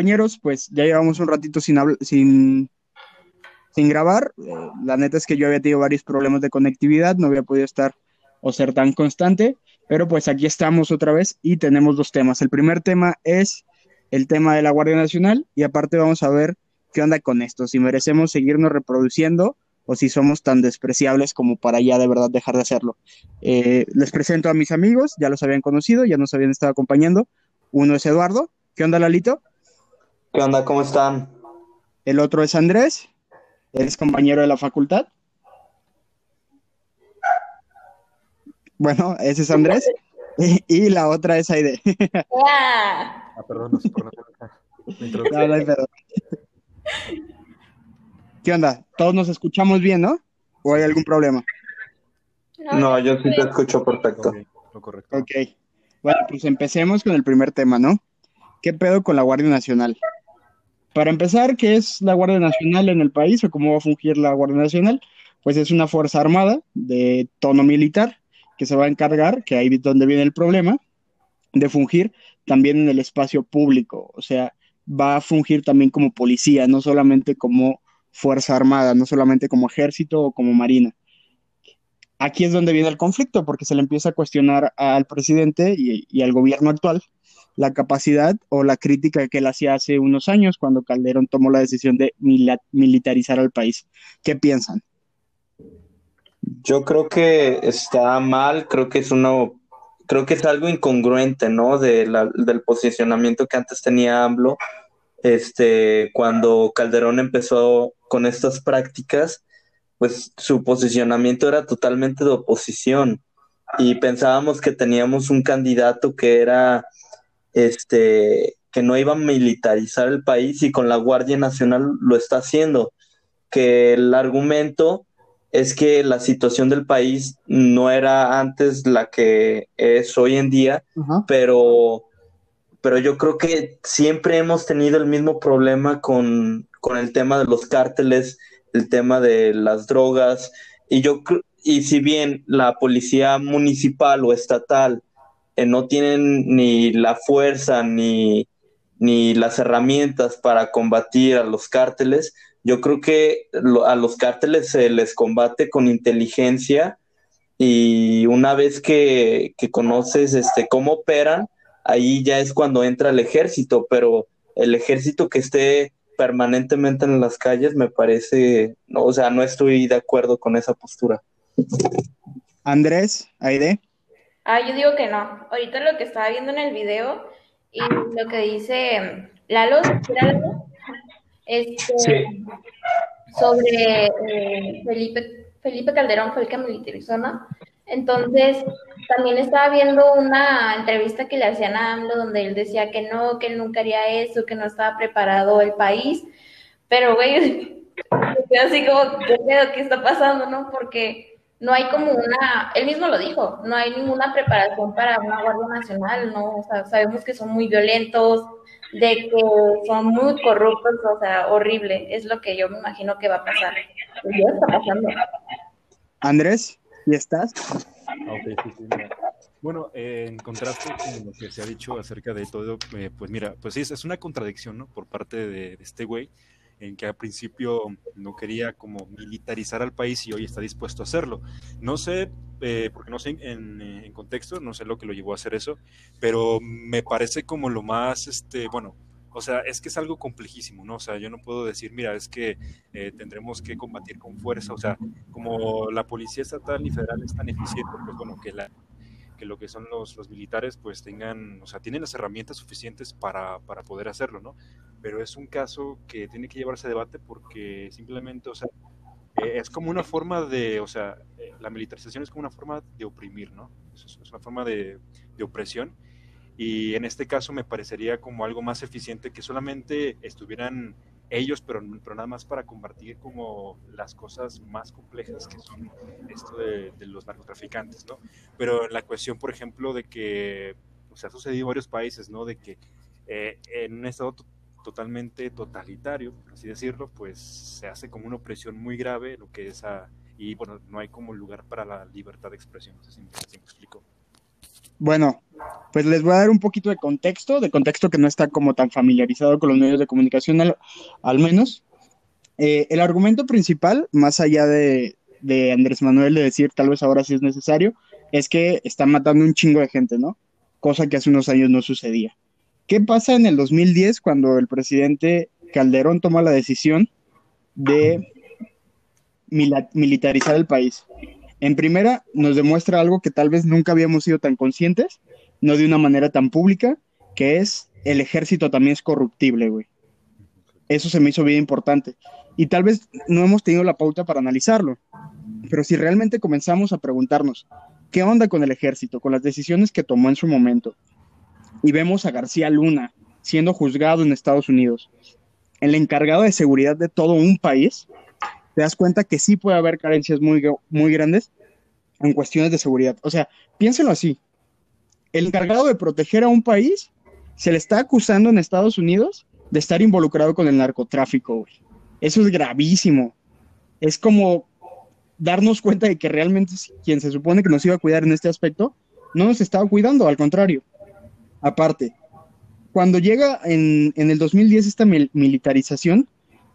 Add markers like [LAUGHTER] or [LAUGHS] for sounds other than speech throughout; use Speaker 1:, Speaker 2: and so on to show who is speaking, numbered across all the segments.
Speaker 1: compañeros, pues ya llevamos un ratito sin, sin, sin grabar. Eh, la neta es que yo había tenido varios problemas de conectividad, no había podido estar o ser tan constante, pero pues aquí estamos otra vez y tenemos dos temas. El primer tema es el tema de la Guardia Nacional y aparte vamos a ver qué onda con esto, si merecemos seguirnos reproduciendo o si somos tan despreciables como para ya de verdad dejar de hacerlo. Eh, les presento a mis amigos, ya los habían conocido, ya nos habían estado acompañando. Uno es Eduardo. ¿Qué onda, Lalito?
Speaker 2: ¿Qué onda? ¿Cómo están?
Speaker 1: El otro es Andrés. Eres compañero de la facultad. Bueno, ese es Andrés. Y, la otra es Aide.
Speaker 3: ah, perdón, no sé por no, no,
Speaker 1: perdón. ¿Qué onda? Todos nos escuchamos bien, ¿no? ¿O hay algún problema?
Speaker 2: No, yo sí te escucho perfecto.
Speaker 3: Lo correcto.
Speaker 1: Ok. Bueno, pues empecemos con el primer tema, ¿no? ¿Qué pedo con la Guardia Nacional? Para empezar, ¿qué es la Guardia Nacional en el país o cómo va a fungir la Guardia Nacional? Pues es una fuerza armada de tono militar que se va a encargar, que ahí es donde viene el problema, de fungir también en el espacio público. O sea, va a fungir también como policía, no solamente como fuerza armada, no solamente como ejército o como marina. Aquí es donde viene el conflicto, porque se le empieza a cuestionar al presidente y, al gobierno actual la capacidad o la crítica que él hacía hace unos años cuando Calderón tomó la decisión de militarizar al país. ¿Qué piensan?
Speaker 2: Yo creo que está mal, creo que es uno, creo que es algo incongruente, ¿no? del posicionamiento que antes tenía AMLO, este, cuando Calderón empezó con estas prácticas, pues su posicionamiento era totalmente de oposición y pensábamos que teníamos un candidato que era este que no iba a militarizar el país y con la Guardia Nacional lo está haciendo, que el argumento es que la situación del país no era antes la que es hoy en día, pero, pero yo creo que siempre hemos tenido el mismo problema con, con el tema de los cárteles, el tema de las drogas, y yo y si bien la policía municipal o estatal eh, no tienen ni la fuerza ni, ni las herramientas para combatir a los cárteles, yo creo que a los cárteles se les combate con inteligencia y una vez que, que conoces este, cómo operan, ahí ya es cuando entra el ejército, pero el ejército que esté permanentemente en las calles, me parece, no, o sea, no estoy de acuerdo con esa postura.
Speaker 1: Andrés, Aide.
Speaker 4: Ah, yo digo que no. Ahorita lo que estaba viendo en el video y lo que dice Lalo, este, sobre eh, Felipe, Felipe Calderón fue el que militarizó, ¿no? Entonces, también estaba viendo una entrevista que le hacían a AMLO donde él decía que no, que él nunca haría eso, que no estaba preparado el país. Pero, güey, [LAUGHS] así como, ¿qué ¿Qué está pasando, no? Porque no hay como una, él mismo lo dijo, no hay ninguna preparación para una Guardia Nacional, ¿no? O sea, sabemos que son muy violentos, de que son muy corruptos, o sea, horrible. Es lo que yo me imagino que va a pasar. Ya está pasando.
Speaker 1: Andrés. ¿Y estás?
Speaker 3: Ah, bueno, eh, en contraste con lo que se ha dicho acerca de todo, eh, pues mira, pues sí, es, una contradicción, ¿no? Por parte de, este güey, en que al principio no quería como militarizar al país y hoy está dispuesto a hacerlo. No sé, eh, porque no sé en, en, contexto, no sé lo que lo llevó a hacer eso, pero me parece como lo más, este, bueno, o sea, es que es algo complejísimo, ¿no? O sea, yo no puedo decir, mira, es que eh, tendremos que combatir con fuerza, o sea, como la policía estatal y federal es tan eficiente, pues bueno, que, la, que lo que son los, los militares pues tengan, o sea, tienen las herramientas suficientes para, para poder hacerlo, ¿no? Pero es un caso que tiene que llevarse a debate porque simplemente, o sea, eh, es como una forma de, o sea, eh, la militarización es como una forma de oprimir, ¿no? Es, es una forma de, de opresión y en este caso me parecería como algo más eficiente que solamente estuvieran ellos, pero, pero nada más para combatir como las cosas más complejas que son esto de, los narcotraficantes, ¿no? Pero la cuestión, por ejemplo, de que, o sea, ha sucedido en varios países, ¿no? De que eh, en un estado totalmente totalitario, por así decirlo, pues se hace como una opresión muy grave, lo que es a, y bueno, no hay como lugar para la libertad de expresión, no sé si me explico.
Speaker 1: Bueno, pues les voy a dar un poquito de contexto, de contexto que no está como tan familiarizado con los medios de comunicación al, menos. Eh, el argumento principal, más allá de, de Andrés Manuel de decir tal vez ahora sí es necesario, es que están matando un chingo de gente, ¿no? Cosa que hace unos años no sucedía. ¿Qué pasa en el 2010 cuando el presidente Calderón toma la decisión de militarizar el país? En primera, nos demuestra algo que tal vez nunca habíamos sido tan conscientes, no de una manera tan pública, que es el ejército también es corruptible, güey. Eso se me hizo bien importante. Y tal vez no hemos tenido la pauta para analizarlo, pero si realmente comenzamos a preguntarnos, ¿qué onda con el ejército, con las decisiones que tomó en su momento? Y vemos a García Luna siendo juzgado en Estados Unidos, el encargado de seguridad de todo un país, te das cuenta que sí puede haber carencias muy, muy grandes en cuestiones de seguridad. O sea, piénselo así. El encargado de proteger a un país se le está acusando en Estados Unidos de estar involucrado con el narcotráfico, Eso es gravísimo. Es como darnos cuenta de que realmente quien se supone que nos iba a cuidar en este aspecto, no nos estaba cuidando, al contrario. Aparte, cuando llega en, en el 2010 esta militarización,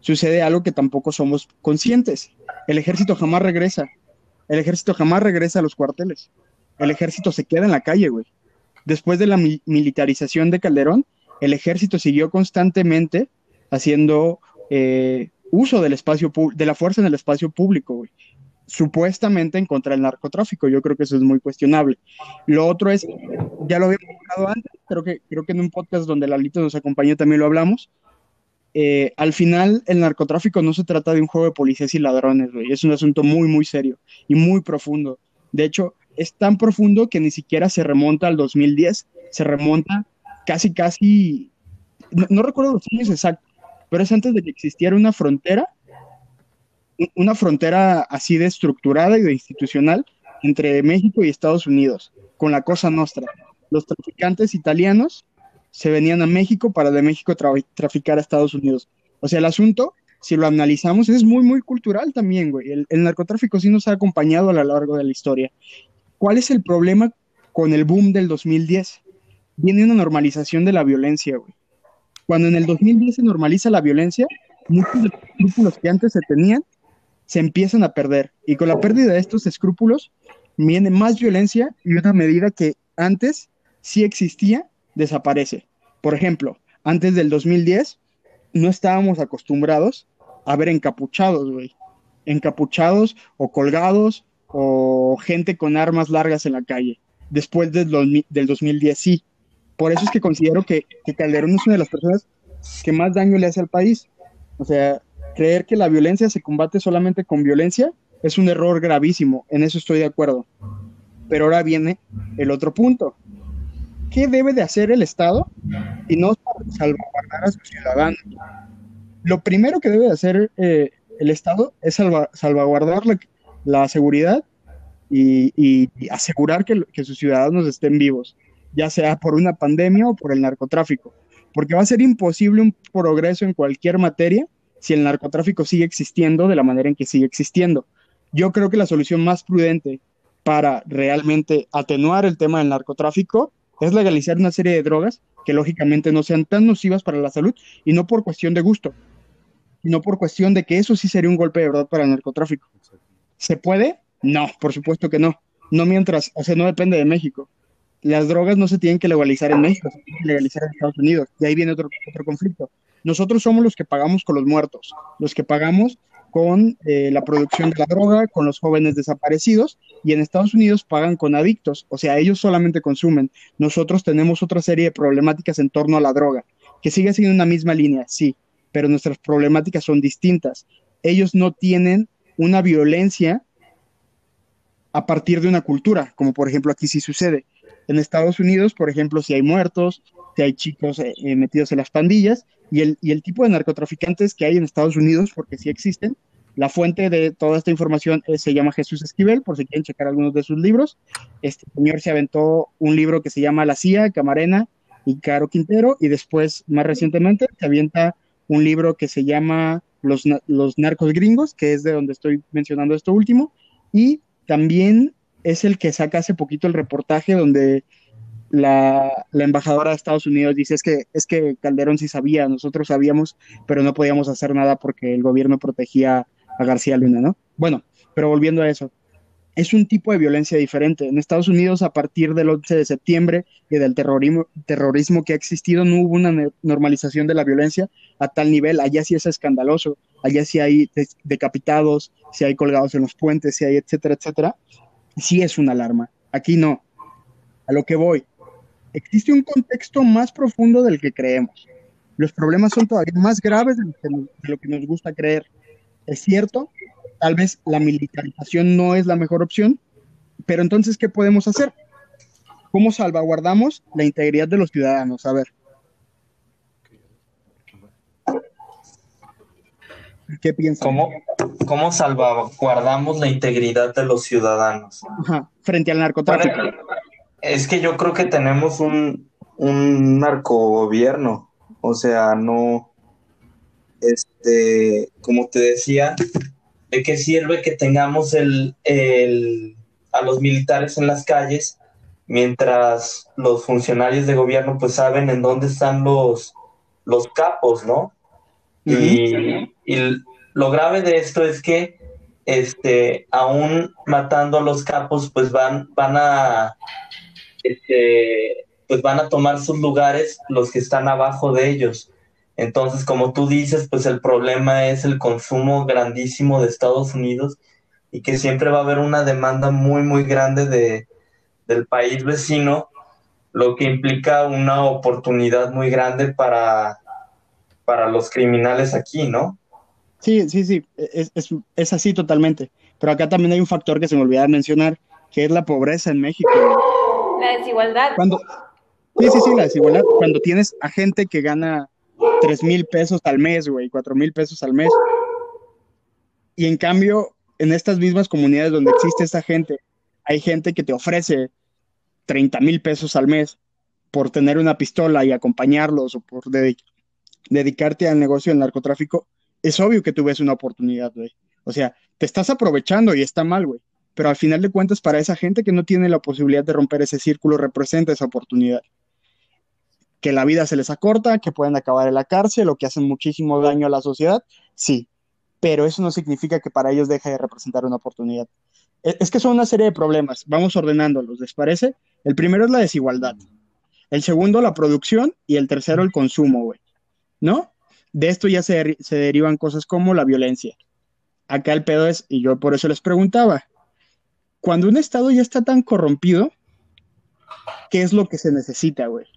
Speaker 1: sucede algo que tampoco somos conscientes. El ejército jamás regresa. El ejército jamás regresa a los cuarteles. El ejército se queda en la calle, güey. Después de la militarización de Calderón, el ejército siguió constantemente haciendo eh, uso del espacio de la fuerza en el espacio público, güey. Supuestamente en contra del narcotráfico. Yo creo que eso es muy cuestionable. Lo otro es, ya lo habíamos hablado antes, creo que, creo que en un podcast donde Lalito nos acompañó también lo hablamos, eh, al final el narcotráfico no se trata de un juego de policías y ladrones, güey. Es un asunto muy, muy serio y muy profundo. De hecho, es tan profundo que ni siquiera se remonta al 2010, se remonta casi, casi, no, recuerdo los años exactos, pero es antes de que existiera una frontera, una frontera así de estructurada y de institucional entre México y Estados Unidos, con la Cosa Nostra. Los traficantes italianos se venían a México para de México traficar a Estados Unidos. O sea, el asunto, si lo analizamos, es muy, muy cultural también, güey. El, narcotráfico sí nos ha acompañado a lo largo de la historia. ¿Cuál es el problema con el boom del 2010? Viene una normalización de la violencia, güey. Cuando en el 2010 se normaliza la violencia, muchos de los escrúpulos que antes se tenían se empiezan a perder. Y con la pérdida de estos escrúpulos viene más violencia y una medida que antes sí existía, desaparece. Por ejemplo, antes del 2010 no estábamos acostumbrados a ver encapuchados, güey. Encapuchados o colgados o gente con armas largas en la calle. Después del, 2010 sí. Por eso es que considero que, que Calderón es una de las personas que más daño le hace al país. O sea, creer que la violencia se combate solamente con violencia es un error gravísimo. En eso estoy de acuerdo. Pero ahora viene el otro punto qué debe de hacer el Estado y no salvaguardar a sus ciudadanos. Lo primero que debe de hacer eh, el Estado es salvaguardar la, seguridad y, asegurar que, que, sus ciudadanos estén vivos, ya sea por una pandemia o por el narcotráfico, porque va a ser imposible un progreso en cualquier materia si el narcotráfico sigue existiendo de la manera en que sigue existiendo. Yo creo que la solución más prudente para realmente atenuar el tema del narcotráfico es legalizar una serie de drogas que lógicamente no sean tan nocivas para la salud y no por cuestión de gusto, sino por cuestión de que eso sí sería un golpe de verdad para el narcotráfico. ¿Se puede? No, por supuesto que no. No mientras, o sea, no depende de México. Las drogas no se tienen que legalizar en México, se tienen que legalizar en Estados Unidos. Y ahí viene otro, otro conflicto. Nosotros somos los que pagamos con los muertos, los que pagamos con eh, la producción de la droga, con los jóvenes desaparecidos, y en Estados Unidos pagan con adictos, o sea, ellos solamente consumen. Nosotros tenemos otra serie de problemáticas en torno a la droga, que sigue siendo una misma línea, sí, pero nuestras problemáticas son distintas. Ellos no tienen una violencia a partir de una cultura, como por ejemplo aquí sí sucede. En Estados Unidos, por ejemplo, si hay muertos, si hay chicos eh, eh, metidos en las pandillas, y el, y el tipo de narcotraficantes que hay en Estados Unidos, porque sí existen, la fuente de toda esta información eh, se llama Jesús Esquivel, por si quieren checar algunos de sus libros. Este señor se aventó un libro que se llama La CIA, Camarena y Caro Quintero, y después, más recientemente, se avienta un libro que se llama Los, Los Narcos Gringos, que es de donde estoy mencionando esto último, y también es el que saca hace poquito el reportaje donde la, la, embajadora de Estados Unidos dice es que, es que Calderón sí sabía, nosotros sabíamos, pero no podíamos hacer nada porque el gobierno protegía a García Luna, ¿no? Bueno, pero volviendo a eso, es un tipo de violencia diferente. En Estados Unidos, a partir del 11 de septiembre y del terrorismo, terrorismo que ha existido, no hubo una normalización de la violencia a tal nivel. Allá sí es escandaloso. Allá sí hay decapitados, sí hay colgados en los puentes, sí hay etcétera, etcétera. Sí es una alarma. Aquí no. A lo que voy. Existe un contexto más profundo del que creemos. Los problemas son todavía más graves de lo que nos gusta creer. Es cierto tal vez la militarización no es la mejor opción, pero entonces, ¿qué podemos hacer? ¿Cómo salvaguardamos la integridad de los ciudadanos? A ver. ¿Qué piensas?
Speaker 2: ¿Cómo, ¿Cómo salvaguardamos la integridad de los ciudadanos?
Speaker 1: Ajá, frente al narcotráfico.
Speaker 2: Es que yo creo que tenemos un, un narcogobierno. O sea, no. Este, como te decía, ¿De qué sirve que tengamos el, a los militares en las calles mientras los funcionarios de gobierno pues saben en dónde están los, los capos, ¿no? y, lo grave de esto es que este, aún matando a los capos, pues van, van a este, pues van a tomar sus lugares los que están abajo de ellos. Entonces, como tú dices, pues el problema es el consumo grandísimo de Estados Unidos y que siempre va a haber una demanda muy, muy grande de, del país vecino, lo que implica una oportunidad muy grande para, para los criminales aquí, ¿no?
Speaker 1: Sí, sí, sí, es, es, es así totalmente. Pero acá también hay un factor que se me olvidaba mencionar, que es la pobreza en México.
Speaker 4: La desigualdad.
Speaker 1: Cuando, sí, sí, sí, la desigualdad. Cuando tienes a gente que gana tres mil pesos al mes, güey, cuatro mil pesos al mes. Y en cambio, en estas mismas comunidades donde existe esta gente, hay gente que te ofrece 30 mil pesos al mes por tener una pistola y acompañarlos o por dedicarte al negocio del narcotráfico. Es obvio que tú ves una oportunidad, güey. O sea, te estás aprovechando y está mal, güey. Pero al final de cuentas, para esa gente que no tiene la posibilidad de romper ese círculo, representa esa oportunidad que la vida se les acorta, que pueden acabar en la cárcel o que hacen muchísimo daño a la sociedad, sí, pero eso no significa que para ellos deje de representar una oportunidad. E, es que son una serie de problemas, vamos ordenándolos, ¿les parece? El primero es la desigualdad, el segundo la producción y el tercero el consumo, güey, ¿no? De esto ya se, se derivan cosas como la violencia. Acá el pedo es, y yo por eso les preguntaba, cuando un Estado ya está tan corrompido, ¿qué es lo que se necesita, güey?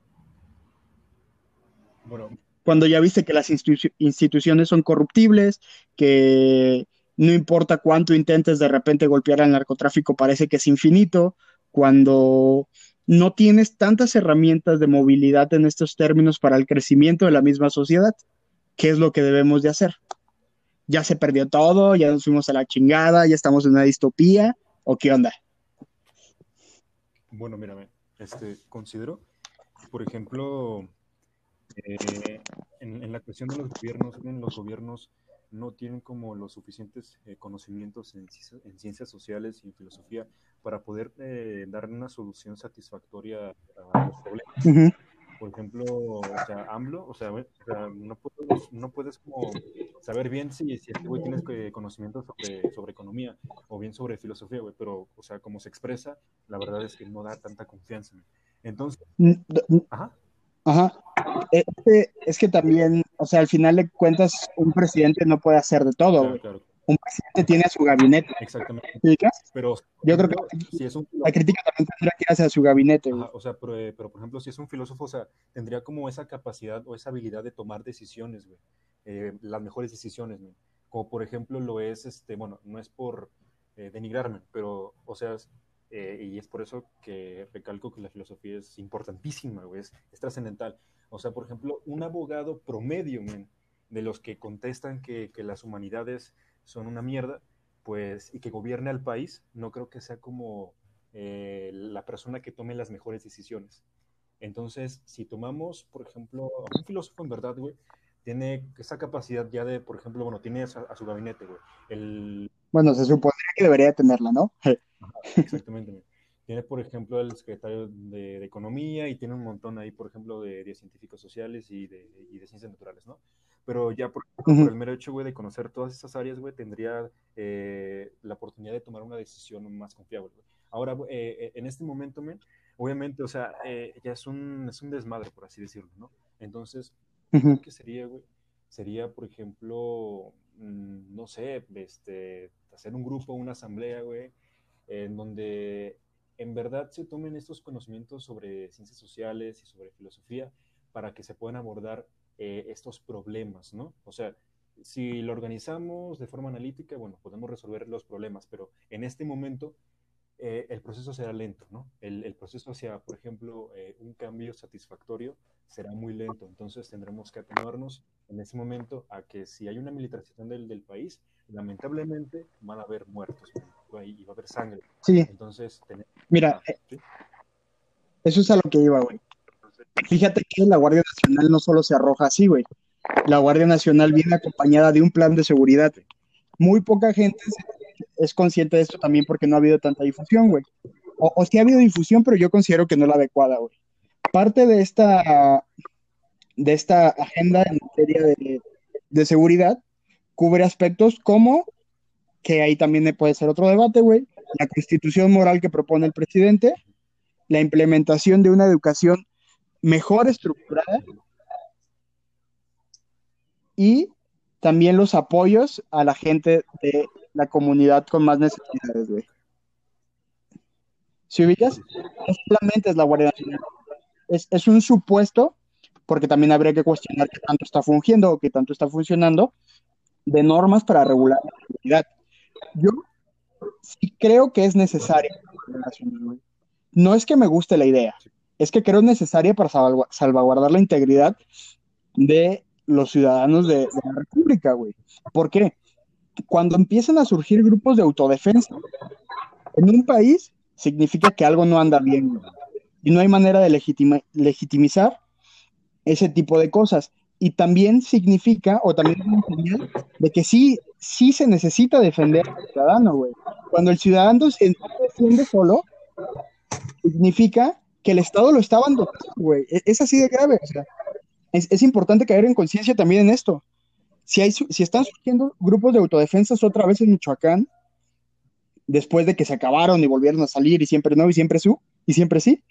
Speaker 1: Cuando ya viste que las instituciones son corruptibles, que no importa cuánto intentes de repente golpear al narcotráfico, parece que es infinito, cuando no tienes tantas herramientas de movilidad en estos términos para el crecimiento de la misma sociedad, ¿qué es lo que debemos de hacer? Ya se perdió todo, ya nos fuimos a la chingada, ya estamos en una distopía, ¿o qué onda?
Speaker 3: Bueno, mírame, este, considero, por ejemplo, eh, en, la cuestión de los gobiernos, los gobiernos no tienen como los suficientes eh, conocimientos en, ciencias sociales y en filosofía para poder eh, dar una solución satisfactoria a los problemas. Por ejemplo, o sea, AMLO, o sea, no, puedes, no puedes como saber bien si, si este güey tienes conocimiento sobre, sobre economía o bien sobre filosofía, güey, pero, o sea, como se expresa, la verdad es que no da tanta confianza. Entonces,
Speaker 1: ajá. Ajá. Este, es que también, o sea, al final de cuentas, un presidente no puede hacer de todo. Un presidente tiene a su gabinete.
Speaker 3: Exactamente.
Speaker 1: Pero yo creo que si es un la crítica también tendría que ir a su gabinete.
Speaker 3: o sea, pero, pero, por ejemplo, si es un filósofo, o sea, tendría como esa capacidad o esa habilidad de tomar decisiones, güey. Eh, las mejores decisiones, güey. Como por ejemplo lo es, este, bueno, no es por eh, denigrarme, pero, o sea, eh, y es por eso que recalco que la filosofía es importantísima, es, trascendental. O sea, por ejemplo, un abogado promedio, de los que contestan que, las humanidades son una mierda, pues, y que gobierne al país, no creo que sea como eh, la persona que tome las mejores decisiones. Entonces, si tomamos, por ejemplo, un filósofo en verdad, güey, tiene esa capacidad ya de, por ejemplo, bueno, tiene a, su gabinete, güey. El...
Speaker 1: Bueno, se supondría que debería tenerla, ¿no?
Speaker 3: Exactamente. Tiene, por ejemplo, el secretario de, Economía y tiene un montón ahí, por ejemplo, de, de científicos sociales y de, y de, ciencias naturales, ¿no? Pero ya por, el mero hecho, güey, de conocer todas esas áreas, güey, tendría eh, la oportunidad de tomar una decisión más confiable, güey. Ahora, eh, eh, en este momento, men, obviamente, o sea, ya es un, es un desmadre, por así decirlo, ¿no? Entonces, ¿qué sería, güey? Sería, por ejemplo, mm, no sé, este, hacer un grupo, una asamblea, güey, en donde en verdad se tomen estos conocimientos sobre ciencias sociales y sobre filosofía para que se puedan abordar eh, estos problemas, ¿no? O sea, si lo organizamos de forma analítica, bueno, podemos resolver los problemas, pero en este momento eh, el proceso será lento, ¿no? El, proceso hacia, por ejemplo, eh, un cambio satisfactorio será muy lento, entonces tendremos que atenernos en ese momento a que si hay una militarización del país, lamentablemente van a haber muertos y va a haber sangre.
Speaker 1: Sí.
Speaker 3: Entonces,
Speaker 1: mira, eso es a lo que iba, güey. Fíjate que la Guardia Nacional no solo se arroja así, güey. La Guardia Nacional viene acompañada de un plan de seguridad. Muy poca gente es consciente de esto también porque no ha habido tanta difusión, güey. O, o sí ha habido difusión, pero yo considero que no es la adecuada, güey. Parte de esta, de esta agenda en materia de, de seguridad cubre aspectos como, que ahí también puede ser otro debate, güey, la constitución moral que propone el presidente, la implementación de una educación mejor estructurada y también los apoyos a la gente de la comunidad con más necesidades, güey. Si ubicas, no solamente es la Guardia Nacional, es, es, un supuesto, porque también habría que cuestionar qué tanto está fungiendo o qué tanto está funcionando, de normas para regular la seguridad. Yo sí creo que es necesario. No es que me guste la idea, es que creo necesaria para salvaguardar la integridad de los ciudadanos de, la República, güey. ¿Por qué? Cuando empiezan a surgir grupos de autodefensa en un país, significa que algo no anda bien, Y no hay manera de legitimizar ese tipo de cosas. Y también significa, o también es una señal de que sí, sí se necesita defender al ciudadano, güey. Cuando el ciudadano se defiende solo, significa que el Estado lo está abandonando, güey. E-, es, así de grave, o sea, es, importante caer en conciencia también en esto. Si, hay, si están surgiendo grupos de autodefensas otra vez en Michoacán, después de que se acabaron y volvieron a salir y siempre no, y siempre su, y siempre sí,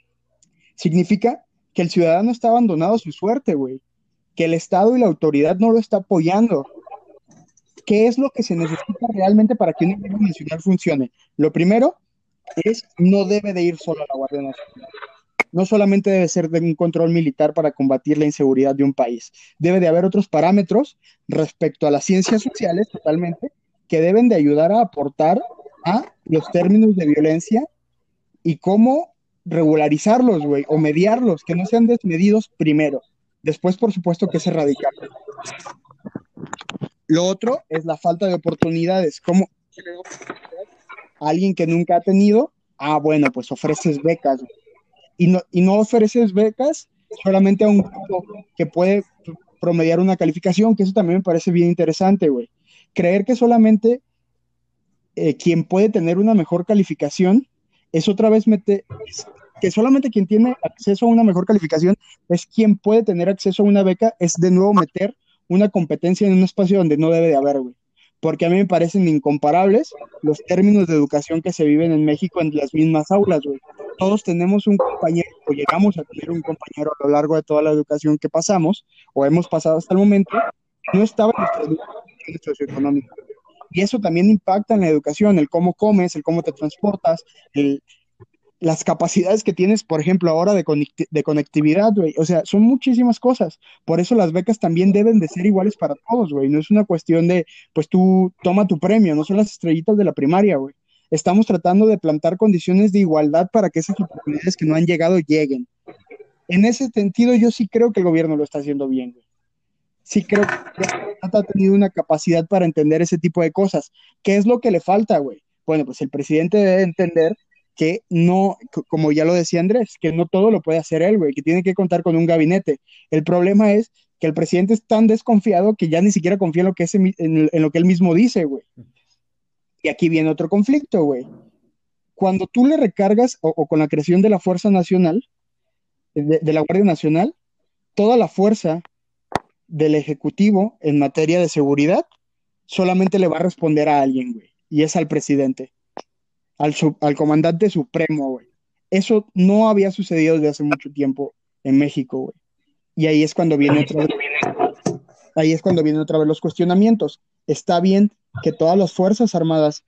Speaker 1: significa que el ciudadano está abandonado a su suerte, güey. Que el Estado y la autoridad no lo está apoyando. ¿Qué es lo que se necesita realmente para que un gobierno nacional funcione? Lo primero es no debe de ir solo a la Guardia Nacional no solamente debe ser de un control militar para combatir la inseguridad de un país, debe de haber otros parámetros respecto a las ciencias sociales totalmente que deben de ayudar a aportar a los términos de violencia y cómo regularizarlos, güey, o mediarlos, que no sean desmedidos primero. Después, por supuesto, que es erradicarlos. Lo otro es la falta de oportunidades. ¿Cómo alguien que nunca ha tenido? Ah, bueno, pues ofreces becas, y no, y no ofreces becas solamente a un grupo que puede promediar una calificación, que eso también me parece bien interesante, güey. Creer que solamente eh, quien puede tener una mejor calificación es otra vez meter, que solamente quien tiene acceso a una mejor calificación es quien puede tener acceso a una beca, es de nuevo meter una competencia en un espacio donde no debe de haber, güey. Porque a mí me parecen incomparables los términos de educación que se viven en México en las mismas aulas, güey todos tenemos un compañero o llegamos a tener un compañero a lo largo de toda la educación que pasamos o hemos pasado hasta el momento, no estaba en nuestra educación socioeconómica. Y eso también impacta en la educación, el cómo comes, el cómo te transportas, las capacidades que tienes, por ejemplo, ahora de, de conectividad, güey. O sea, son muchísimas cosas. Por eso las becas también deben de ser iguales para todos, güey. No es una cuestión de, pues tú toma tu premio, no son las estrellitas de la primaria, güey estamos tratando de plantar condiciones de igualdad para que esas oportunidades que no han llegado lleguen. En ese sentido, yo sí creo que el gobierno lo está haciendo bien. Sí creo que ha tenido una capacidad para entender ese tipo de cosas. ¿Qué es lo que le falta, güey? Bueno, pues el presidente debe entender que no, como ya lo decía Andrés, que no todo lo puede hacer él, güey, que tiene que contar con un gabinete. El problema es que el presidente es tan desconfiado que ya ni siquiera confía en lo que, que él mismo dice, güey. Y aquí viene otro conflicto, güey. cuando tú le recargas o, con la creación de la Fuerza Nacional, de, la Guardia Nacional, toda la fuerza del Ejecutivo en materia de seguridad solamente le va a responder a alguien, güey, y es al presidente, al, al comandante supremo, güey. Eso no había sucedido desde hace mucho tiempo en México, güey. Y ahí es cuando viene otra vez, ahí es cuando vienen otra vez los cuestionamientos. Está bien que todas las fuerzas armadas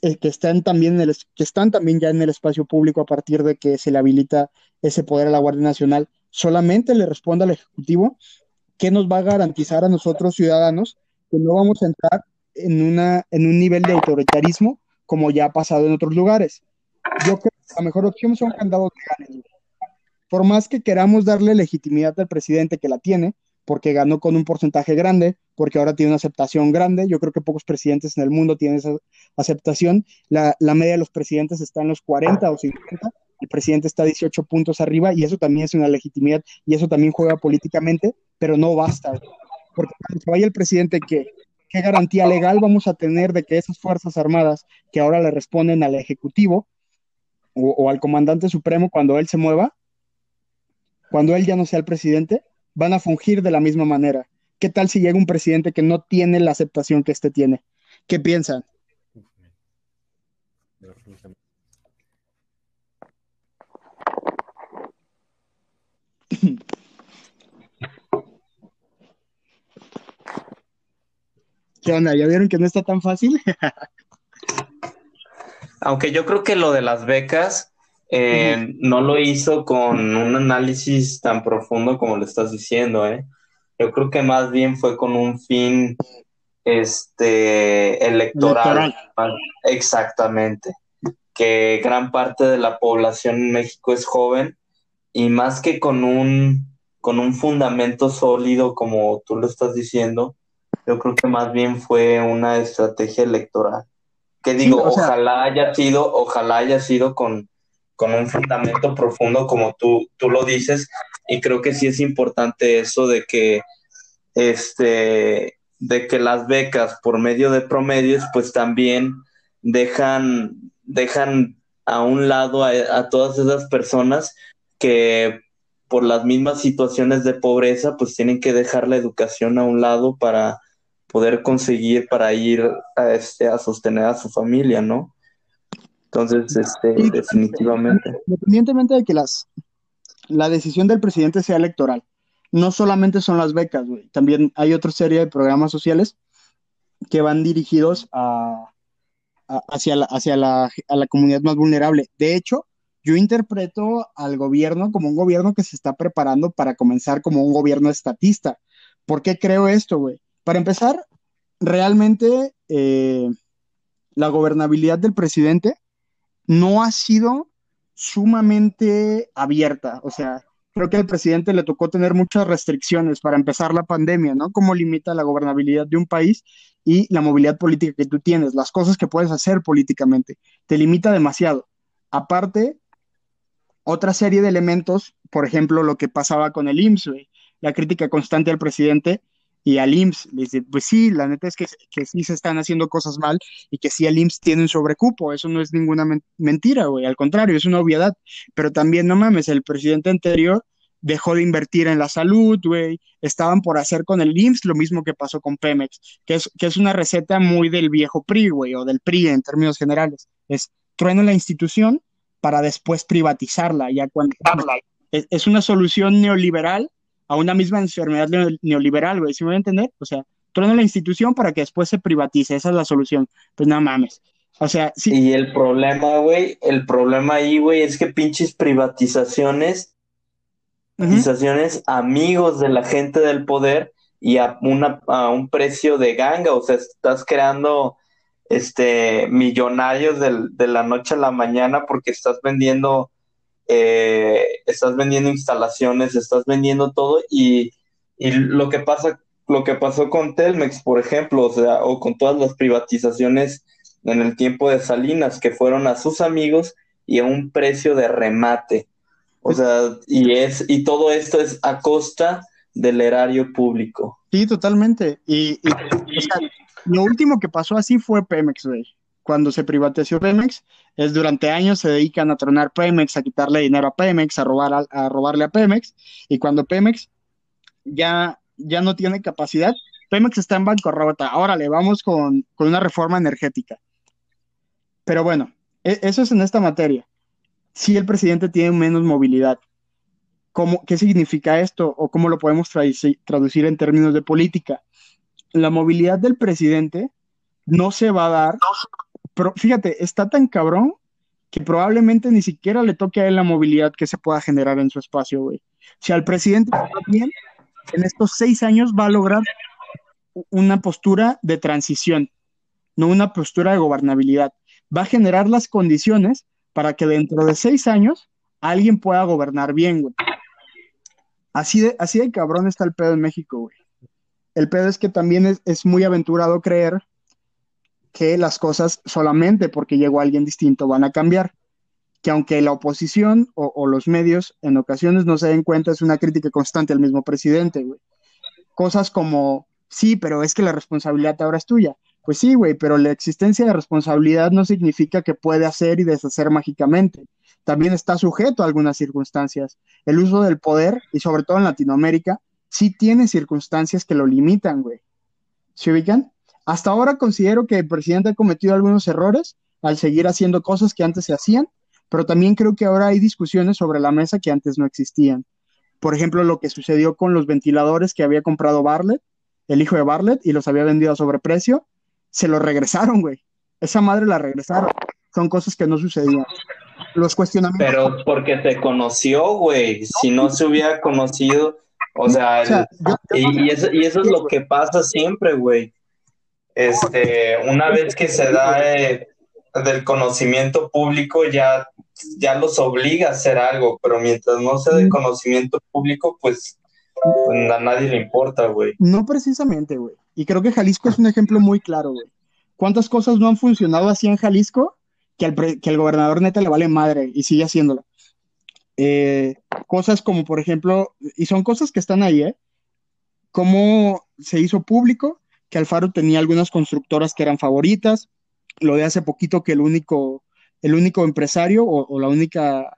Speaker 1: eh, que están también en el, que están también ya en el espacio público a partir de que se le habilita ese poder a la Guardia Nacional, solamente le responda al Ejecutivo, ¿qué nos va a garantizar a nosotros ciudadanos que no vamos a entrar en, una, en un nivel de autoritarismo como ya ha pasado en otros lugares? Yo creo que la mejor opción son candados legales por más que queramos darle legitimidad al presidente que la tiene, porque ganó con un porcentaje grande, porque ahora tiene una aceptación grande, yo creo que pocos presidentes en el mundo tienen esa aceptación, la, media de los presidentes está en los 40 o 50, el presidente está 18 puntos arriba y eso también es una legitimidad y eso también juega políticamente, pero no basta, porque cuando se vaya el presidente, ¿qué, ¿qué garantía legal vamos a tener de que esas Fuerzas Armadas que ahora le responden al Ejecutivo o al Comandante Supremo cuando él se mueva, cuando él ya no sea el presidente, van a fungir de la misma manera. ¿Qué tal si llega un presidente que no tiene la aceptación que éste tiene? ¿Qué piensan? [LAUGHS] ¿Qué onda? ¿Ya vieron que no está tan fácil? [LAUGHS]
Speaker 2: Aunque yo creo que lo de las becas eh, no lo hizo con un análisis tan profundo como le estás diciendo, ¿eh? Yo creo que más bien fue con un fin este electoral. Exactamente. Que gran parte de la población en México es joven y más que con un con un fundamento sólido como tú lo estás diciendo, yo creo que más bien fue una estrategia electoral. Que digo, ojalá haya sido, ojalá haya sido con con un fundamento profundo como tú, tú lo dices, y creo que sí es importante eso de que, este, de que las becas por medio de promedios, pues también dejan, dejan a un lado a, todas esas personas que por las mismas situaciones de pobreza, pues tienen que dejar la educación a un lado para poder conseguir para ir a, este, a sostener a su familia, ¿no? Entonces, este, definitivamente.
Speaker 1: Independientemente de que las, la decisión del presidente sea electoral, no solamente son las becas, güey, también hay otra serie de programas sociales que van dirigidos a, hacia, la, hacia la, a la comunidad más vulnerable. De hecho, yo interpreto al gobierno como un gobierno que se está preparando para comenzar como un gobierno estatista. ¿Por qué creo esto, güey? Para empezar, realmente eh, la gobernabilidad del presidente no ha sido sumamente abierta. O sea, creo que al presidente le tocó tener muchas restricciones para empezar la pandemia, ¿no? Cómo limita la gobernabilidad de un país y la movilidad política que tú tienes, las cosas que puedes hacer políticamente. Te limita demasiado. Aparte, otra serie de elementos, por ejemplo, lo que pasaba con el IMSS, la crítica constante al presidente y al IMSS le dice, pues sí, la neta es que, que, sí se están haciendo cosas mal y que sí el IMSS tiene un sobrecupo, eso no es ninguna mentira, güey, al contrario, es una obviedad, pero también no mames, el presidente anterior dejó de invertir en la salud, güey, estaban por hacer con el IMSS lo mismo que pasó con Pemex, que es, que es una receta muy del viejo PRI, güey, o del PRI en términos generales, es trueno la institución para después privatizarla, ya cuando... es una solución neoliberal a una misma enfermedad neoliberal, güey, ¿sí me voy a entender? O sea, truena la institución para que después se privatice, esa es la solución. Pues no mames. O sea, sí.
Speaker 2: Y el problema, güey, el problema ahí, güey, es que pinches privatizaciones, privatizaciones amigos de la gente del poder y a, una, a un precio de ganga, o sea, estás creando este millonarios de la noche a la mañana porque estás vendiendo eh, estás vendiendo instalaciones, estás vendiendo todo y, lo que pasa, lo que pasó con Telmex, por ejemplo, o sea, o con todas las privatizaciones en el tiempo de Salinas, que fueron a sus amigos y a un precio de remate. O sea, y es, y todo esto es a costa del erario público.
Speaker 1: Sí, totalmente. Y, lo último que pasó así fue Pemex, güey. Cuando se privatizó Pemex, es durante años se dedican a tronar Pemex, a quitarle dinero a Pemex, a, robar a, robarle a Pemex, y cuando Pemex ya, ya no tiene capacidad, Pemex está en bancarrota, ahora le vamos con, con una reforma energética. Pero bueno, e, eso es en esta materia. Si el presidente tiene menos movilidad, ¿cómo, ¿qué significa esto o cómo lo podemos traducir en términos de política? La movilidad del presidente no se va a dar pero fíjate, está tan cabrón que probablemente ni siquiera le toque a él la movilidad que se pueda generar en su espacio, güey. Si al presidente va bien, en estos seis años va a lograr una postura de transición, no una postura de gobernabilidad. Va a generar las condiciones para que dentro de seis años alguien pueda gobernar bien, güey. Así de, así de cabrón está el pedo en México, güey. El pedo es que también es, es muy aventurado creer que las cosas solamente porque llegó alguien distinto van a cambiar. Que aunque la oposición o, los medios en ocasiones no se den cuenta, es una crítica constante al mismo presidente, güey. Cosas como, sí, pero es que la responsabilidad ahora es tuya. Pues sí, güey, pero la existencia de responsabilidad no significa que puede hacer y deshacer mágicamente. También está sujeto a algunas circunstancias. El uso del poder, y sobre todo en Latinoamérica, sí tiene circunstancias que lo limitan, güey. ¿Se ubican? Hasta ahora considero que el presidente ha cometido algunos errores al seguir haciendo cosas que antes se hacían, pero también creo que ahora hay discusiones sobre la mesa que antes no existían. Por ejemplo, lo que sucedió con los ventiladores que había comprado Barlett, el hijo de Barlett, y los había vendido a sobreprecio, se los regresaron, güey. Esa madre la regresaron. Son cosas que no sucedían. Los cuestionamientos.
Speaker 2: Pero porque se conoció, güey. Si no se hubiera conocido, o sea, y, eso, y eso es lo que pasa siempre, güey este, una vez que se da eh, del conocimiento público, ya, ya los obliga a hacer algo, pero mientras no sea del conocimiento público, pues, pues a nadie le importa, güey.
Speaker 1: No precisamente, güey. Y creo que Jalisco es un ejemplo muy claro, güey. ¿Cuántas cosas no han funcionado así en Jalisco que al, que el gobernador neta le vale madre y sigue haciéndolo? Eh, cosas como, por ejemplo, y son cosas que están ahí, ¿eh? Cómo se hizo público que Alfaro tenía algunas constructoras que eran favoritas, lo de hace poquito que el único, el único empresario o, la única,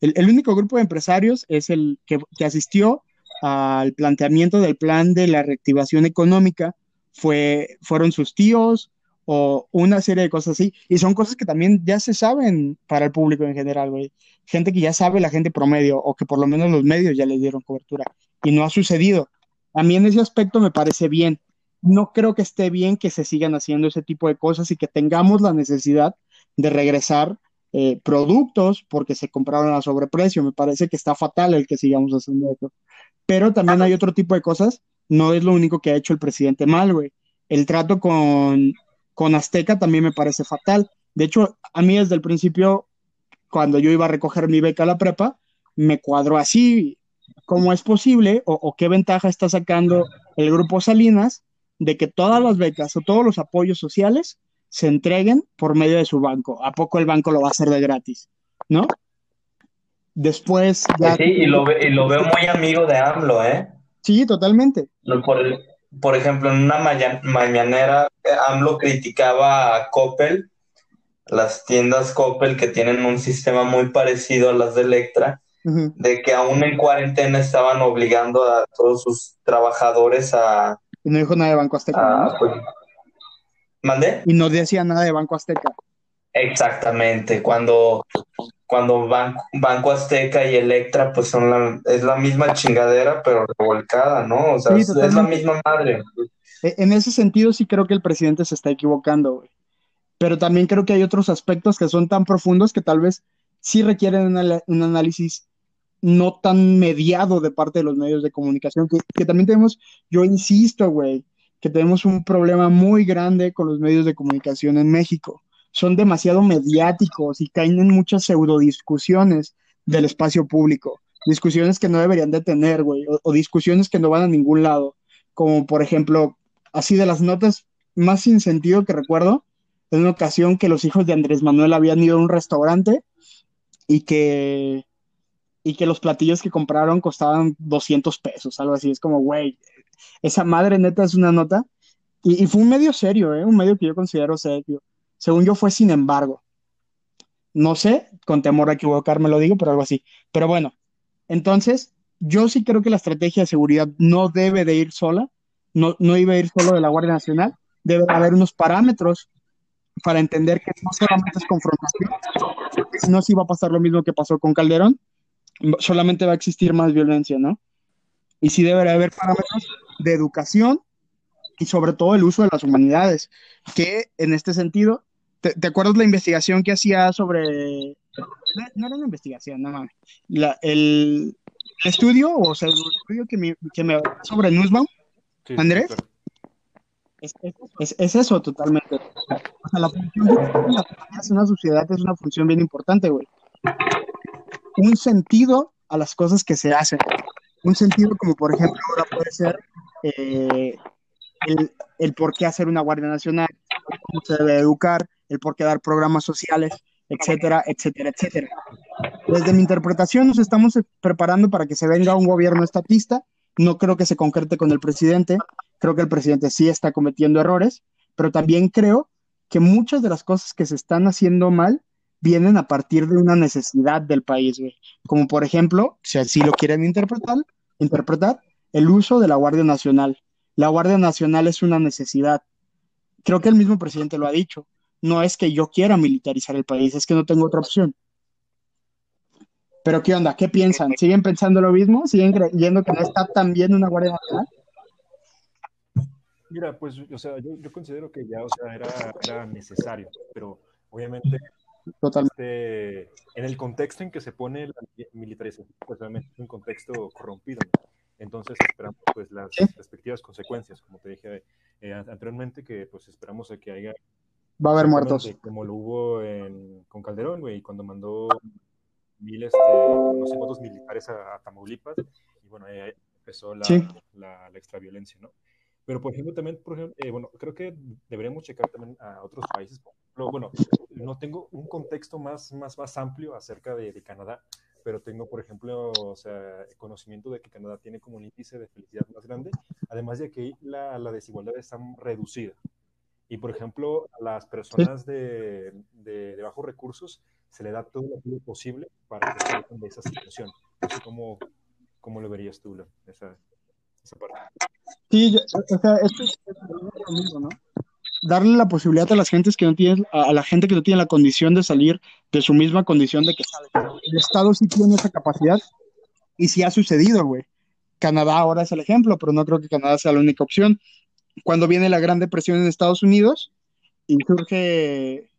Speaker 1: el, único grupo de empresarios es el que, asistió al planteamiento del plan de la reactivación económica, fue, fueron sus tíos o una serie de cosas así, y son cosas que también ya se saben para el público en general, güey. Gente que ya sabe la gente promedio, o que por lo menos los medios ya le dieron cobertura, y no ha sucedido. A mí en ese aspecto me parece bien, no creo que esté bien que se sigan haciendo ese tipo de cosas y que tengamos la necesidad de regresar eh, productos porque se compraron a sobreprecio. Me parece que está fatal el que sigamos haciendo eso. Pero también hay otro tipo de cosas. No es lo único que ha hecho el presidente mal, güey. El trato con, con Azteca también me parece fatal. De hecho, a mí desde el principio, cuando yo iba a recoger mi beca a la prepa, me cuadró así. ¿Cómo es posible o, o qué ventaja está sacando el grupo Salinas de que todas las becas o todos los apoyos sociales se entreguen por medio de su banco. ¿A poco el banco lo va a hacer de gratis? ¿No? Después
Speaker 2: ya... Sí, y lo, y lo veo muy amigo de AMLO, ¿eh?
Speaker 1: Sí, totalmente.
Speaker 2: Por, por ejemplo, en una mañanera, AMLO criticaba a Coppel, las tiendas Coppel que tienen un sistema muy parecido a las de Electra, de que aún en cuarentena estaban obligando a todos sus trabajadores a,
Speaker 1: y no dijo nada de Banco Azteca.
Speaker 2: Ah, pues, ¿Mandé?
Speaker 1: Y no decía nada de Banco Azteca.
Speaker 2: Exactamente, cuando, cuando Banco, Azteca y Electra pues son la, es la misma chingadera pero revolcada, ¿no? O sea, es, la misma madre.
Speaker 1: E, en ese sentido sí creo que el presidente se está equivocando, güey. Pero también creo que hay otros aspectos que son tan profundos que tal vez sí requieren un análisis no tan mediado de parte de los medios de comunicación, que, también tenemos, yo insisto, güey, que tenemos un problema muy grande con los medios de comunicación en México. Son demasiado mediáticos y caen en muchas pseudodiscusiones del espacio público, discusiones que no deberían de tener, güey, o, discusiones que no van a ningún lado, como por ejemplo, así de las notas más sin sentido que recuerdo, en una ocasión que los hijos de Andrés Manuel habían ido a un restaurante y que y que los platillos que compraron costaban 200 pesos, algo así. Es como, güey, esa madre neta es una nota. Y, fue un medio serio, ¿eh? un medio que yo considero serio. Según yo fue sin embargo. No sé, con temor a equivocarme lo digo, pero algo así. Pero bueno, entonces yo sí creo que la estrategia de seguridad no debe de ir sola, no, no iba a ir solo de la Guardia Nacional, debe haber unos parámetros para entender que no solamente es confrontación, no, sí va a pasar lo mismo que pasó con Calderón, solamente va a existir más violencia, ¿no? Y sí debe haber parámetros de educación y sobre todo el uso de las humanidades, que en este sentido, ¿te, acuerdas la investigación que hacía sobre... No, era una investigación, no mames. el, estudio, o sea, el estudio que me, que me sobre Nussbaum, Andrés, es, es, eso totalmente. O sea, la función de una sociedad es una función bien importante, güey. Un sentido a las cosas que se hacen. Un sentido como, por ejemplo, ahora puede ser eh, el, el, por qué hacer una Guardia Nacional, cómo se debe educar, el por qué dar programas sociales, etcétera, etcétera, etcétera. Desde mi interpretación nos estamos preparando para que se venga un gobierno estatista. No creo que se concrete con el presidente, Creo que el presidente sí está cometiendo errores, pero también creo que muchas de las cosas que se están haciendo mal vienen a partir de una necesidad del país, Como por ejemplo, si lo quieren interpretar, interpretar, el uso de la Guardia Nacional. La Guardia Nacional es una necesidad. Creo que el mismo presidente lo ha dicho. No es que yo quiera militarizar el país, es que no tengo otra opción. Pero ¿qué onda? ¿Qué piensan? ¿Siguen pensando lo mismo? ¿Siguen creyendo que no está tan bien una Guardia Nacional?
Speaker 3: Mira, pues, o sea, yo, yo considero que ya, o sea, era, era necesario, pero obviamente Totalmente. Este, en el contexto en que se pone la militarización, pues obviamente es un contexto corrompido. Entonces esperamos pues las respectivas consecuencias, como te dije eh, anteriormente, que pues esperamos a que haya...
Speaker 1: Va a haber muertos.
Speaker 3: Como lo hubo en, con Calderón, güey, cuando mandó miles, no sé cuántos militares a, Tamaulipas, y bueno, ahí empezó la, la, la extra violencia, ¿no? Pero, por ejemplo, también, por ejemplo, eh, bueno, creo que deberíamos checar también a otros países. Pero, bueno, no tengo un contexto más, más, más amplio acerca de, de, Canadá, pero tengo, por ejemplo, o sea, conocimiento de que Canadá tiene como un índice de felicidad más grande, además de que la, la desigualdad está reducida. Y, por ejemplo, a las personas de, de, de, bajos recursos se le da todo lo posible para que salgan de esa situación. Cómo, cómo lo verías tú, esa, esa parte.
Speaker 1: Sí, o sea, esto es lo mismo, ¿no? Darle la posibilidad a las gentes que no tienen, a la gente que no tiene la condición de salir de su misma condición de que El Estado sí tiene esa capacidad y sí ha sucedido, güey. Canadá ahora es el ejemplo, pero no creo que Canadá sea la única opción. Cuando viene la Gran Depresión en Estados Unidos y surge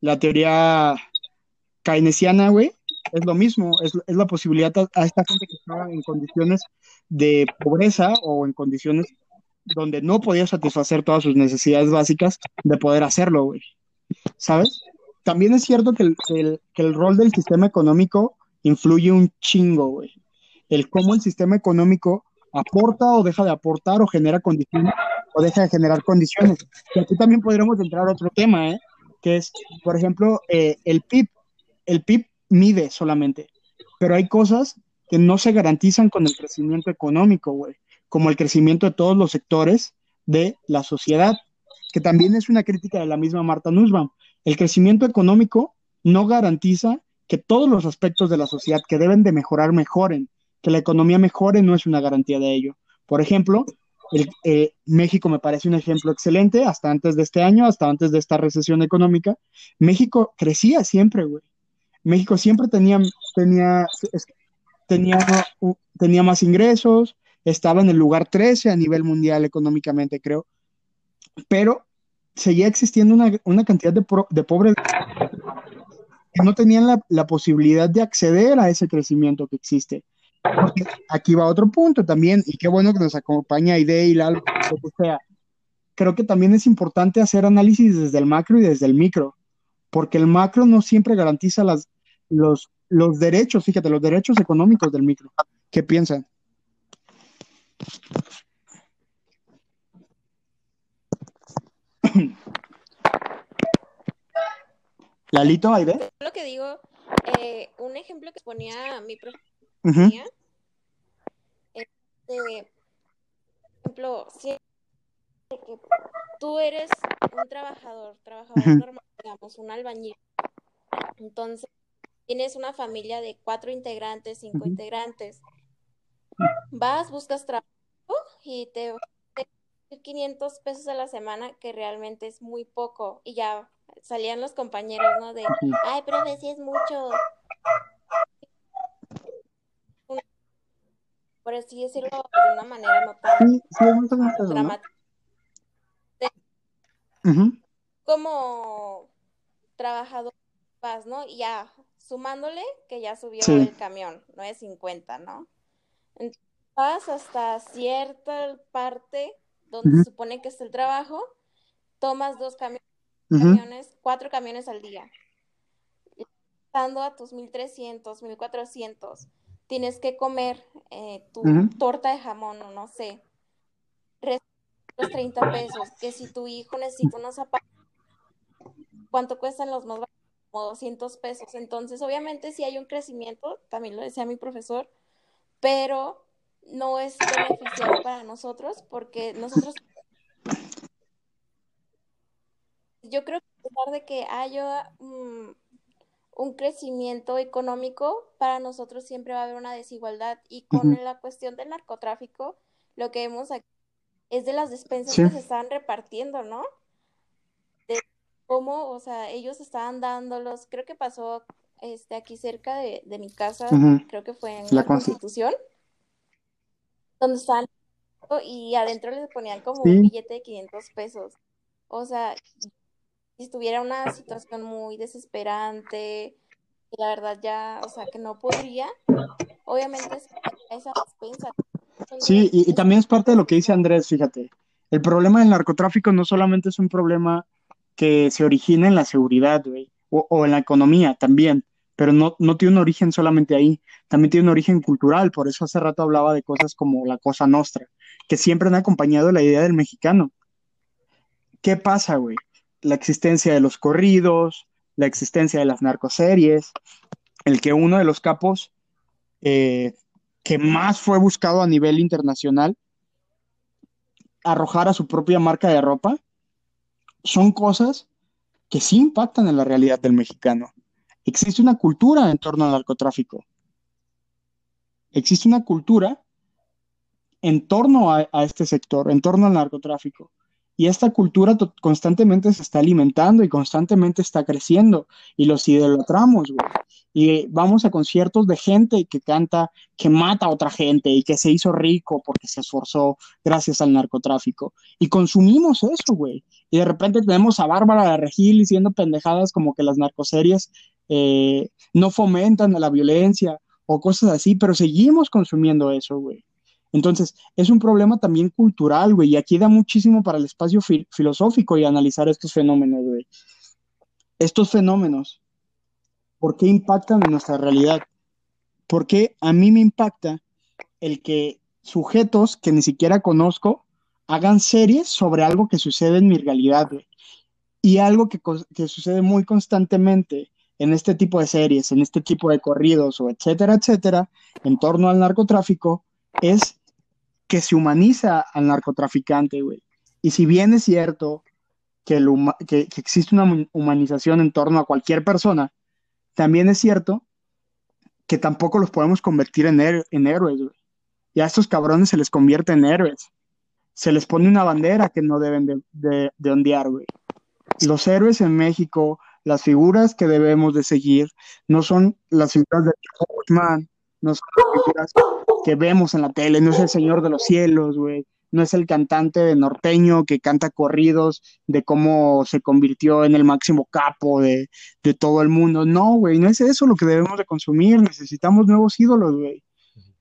Speaker 1: la teoría keynesiana, güey, es lo mismo, es, es la posibilidad a, esta gente que estaba en condiciones de pobreza o en condiciones donde no podía satisfacer todas sus necesidades básicas de poder hacerlo, güey. ¿Sabes? También es cierto que el, que el rol del sistema económico influye un chingo, güey. El cómo el sistema económico aporta o deja de aportar o genera condiciones o deja de generar condiciones. Y aquí también podríamos entrar a otro tema, ¿eh? que es, por ejemplo, eh, el PIB. El PIB mide solamente, pero hay cosas que no se garantizan con el crecimiento económico, güey, como el crecimiento de todos los sectores de la sociedad, que también es una crítica de la misma Marta Nussbaum. El crecimiento económico no garantiza que todos los aspectos de la sociedad que deben de mejorar mejoren, que la economía mejore no es una garantía de ello. Por ejemplo, eh, México me parece un ejemplo excelente, hasta antes de este año, hasta antes de esta recesión económica, México crecía siempre, güey. México siempre tenía, tenía, tenía, tenía más ingresos, estaba en el lugar 13 a nivel mundial económicamente, creo, pero seguía existiendo una, cantidad de, pobres que no tenían la, posibilidad de acceder a ese crecimiento que existe. Aquí va otro punto también, y qué bueno que nos acompaña Ide y Lalo, sea. Creo que también es importante hacer análisis desde el macro y desde el micro, porque el macro no siempre garantiza las, los, los derechos, fíjate, los derechos económicos del micro. ¿Qué piensan? [CLEARS THROAT] Lalito, ahí ve.
Speaker 5: Lo que digo, eh, un ejemplo que ponía mi profesor, este, ejemplo, si tú eres un trabajador, trabajador normal digamos, un albañil. Entonces, tienes una familia de cuatro integrantes, cinco integrantes. Vas, buscas trabajo y te 500 pesos a la semana, que realmente es muy poco. Y ya salían los compañeros, ¿no? De, ay, profe, si es mucho. Por así decirlo de una manera no tan dramática. Como trabajador, vas, ¿no? Y ya sumándole que ya subió el camión, no es 50, ¿no? Entonces, vas hasta cierta parte donde se supone que está el trabajo, tomas dos camiones, cuatro camiones al día, estando a tus 1300, 1400, tienes que comer eh, tu torta de jamón o no sé, los 30 pesos, que si tu hijo necesita unos zapatos, ¿cuánto cuestan los más baratos? Como 200 pesos. Entonces, obviamente, si hay un crecimiento, también lo decía mi profesor, pero no es beneficiario para nosotros porque nosotros yo creo que a pesar de que haya un crecimiento económico, para nosotros siempre va a haber una desigualdad y con la cuestión del narcotráfico, lo que vemos aquí es de las despensas que se están repartiendo, ¿no? De cómo, o sea, ellos estaban dándolos, creo que pasó este aquí cerca de, mi casa, creo que fue en la, Constitución donde estaban y adentro les ponían como un billete de 500 pesos. O sea, si estuviera una situación muy desesperante, y la verdad ya, o sea, que no podría, obviamente esa despensa.
Speaker 1: Sí, y, también es parte de lo que dice Andrés, fíjate. El problema del narcotráfico no solamente es un problema que se origina en la seguridad, güey, o, o en la economía también pero no, no tiene un origen solamente ahí, también tiene un origen cultural, por eso hace rato hablaba de cosas como la cosa nostra, que siempre han acompañado la idea del mexicano. ¿Qué pasa, güey? La existencia de los corridos, la existencia de las narcoseries, el que uno de los capos eh, que más fue buscado a nivel internacional arrojara su propia marca de ropa, son cosas que sí impactan en la realidad del mexicano. Existe una cultura en torno al narcotráfico. Existe una cultura en torno a, este sector, en torno al narcotráfico. Y esta cultura constantemente se está alimentando y constantemente está creciendo. Y los idolatramos, güey. Y vamos a conciertos de gente que canta, que mata a otra gente y que se hizo rico porque se esforzó gracias al narcotráfico. Y consumimos eso, güey. Y de repente tenemos a Bárbara de Regil diciendo pendejadas como que las narcoseries eh, no fomentan la violencia o cosas así, pero seguimos consumiendo eso, güey. Entonces, es un problema también cultural, güey, y aquí da muchísimo para el espacio filosófico y analizar estos fenómenos, güey. Estos fenómenos, ¿por qué impactan en nuestra realidad? Porque a mí me impacta el que sujetos que ni siquiera conozco hagan series sobre algo que sucede en mi realidad, güey. Y algo que sucede muy constantemente en este tipo de series, en este tipo de corridos o etcétera, etcétera, en torno al narcotráfico, es que se humaniza al narcotraficante, güey. Y si bien es cierto que, que, existe una humanización en torno a cualquier persona, también es cierto que tampoco los podemos convertir en, en héroes, güey. Y a estos cabrones se les convierte en héroes. Se les pone una bandera que no deben de, de, de ondear, güey. Los héroes en México, las figuras que debemos de seguir no son las figuras de Batman, no son las figuras que vemos en la tele, no es el Señor de los Cielos, güey, no es el cantante de norteño que canta corridos de cómo se convirtió en el máximo capo de, de todo el mundo, no, güey, no es eso lo que debemos de consumir, necesitamos nuevos ídolos, güey,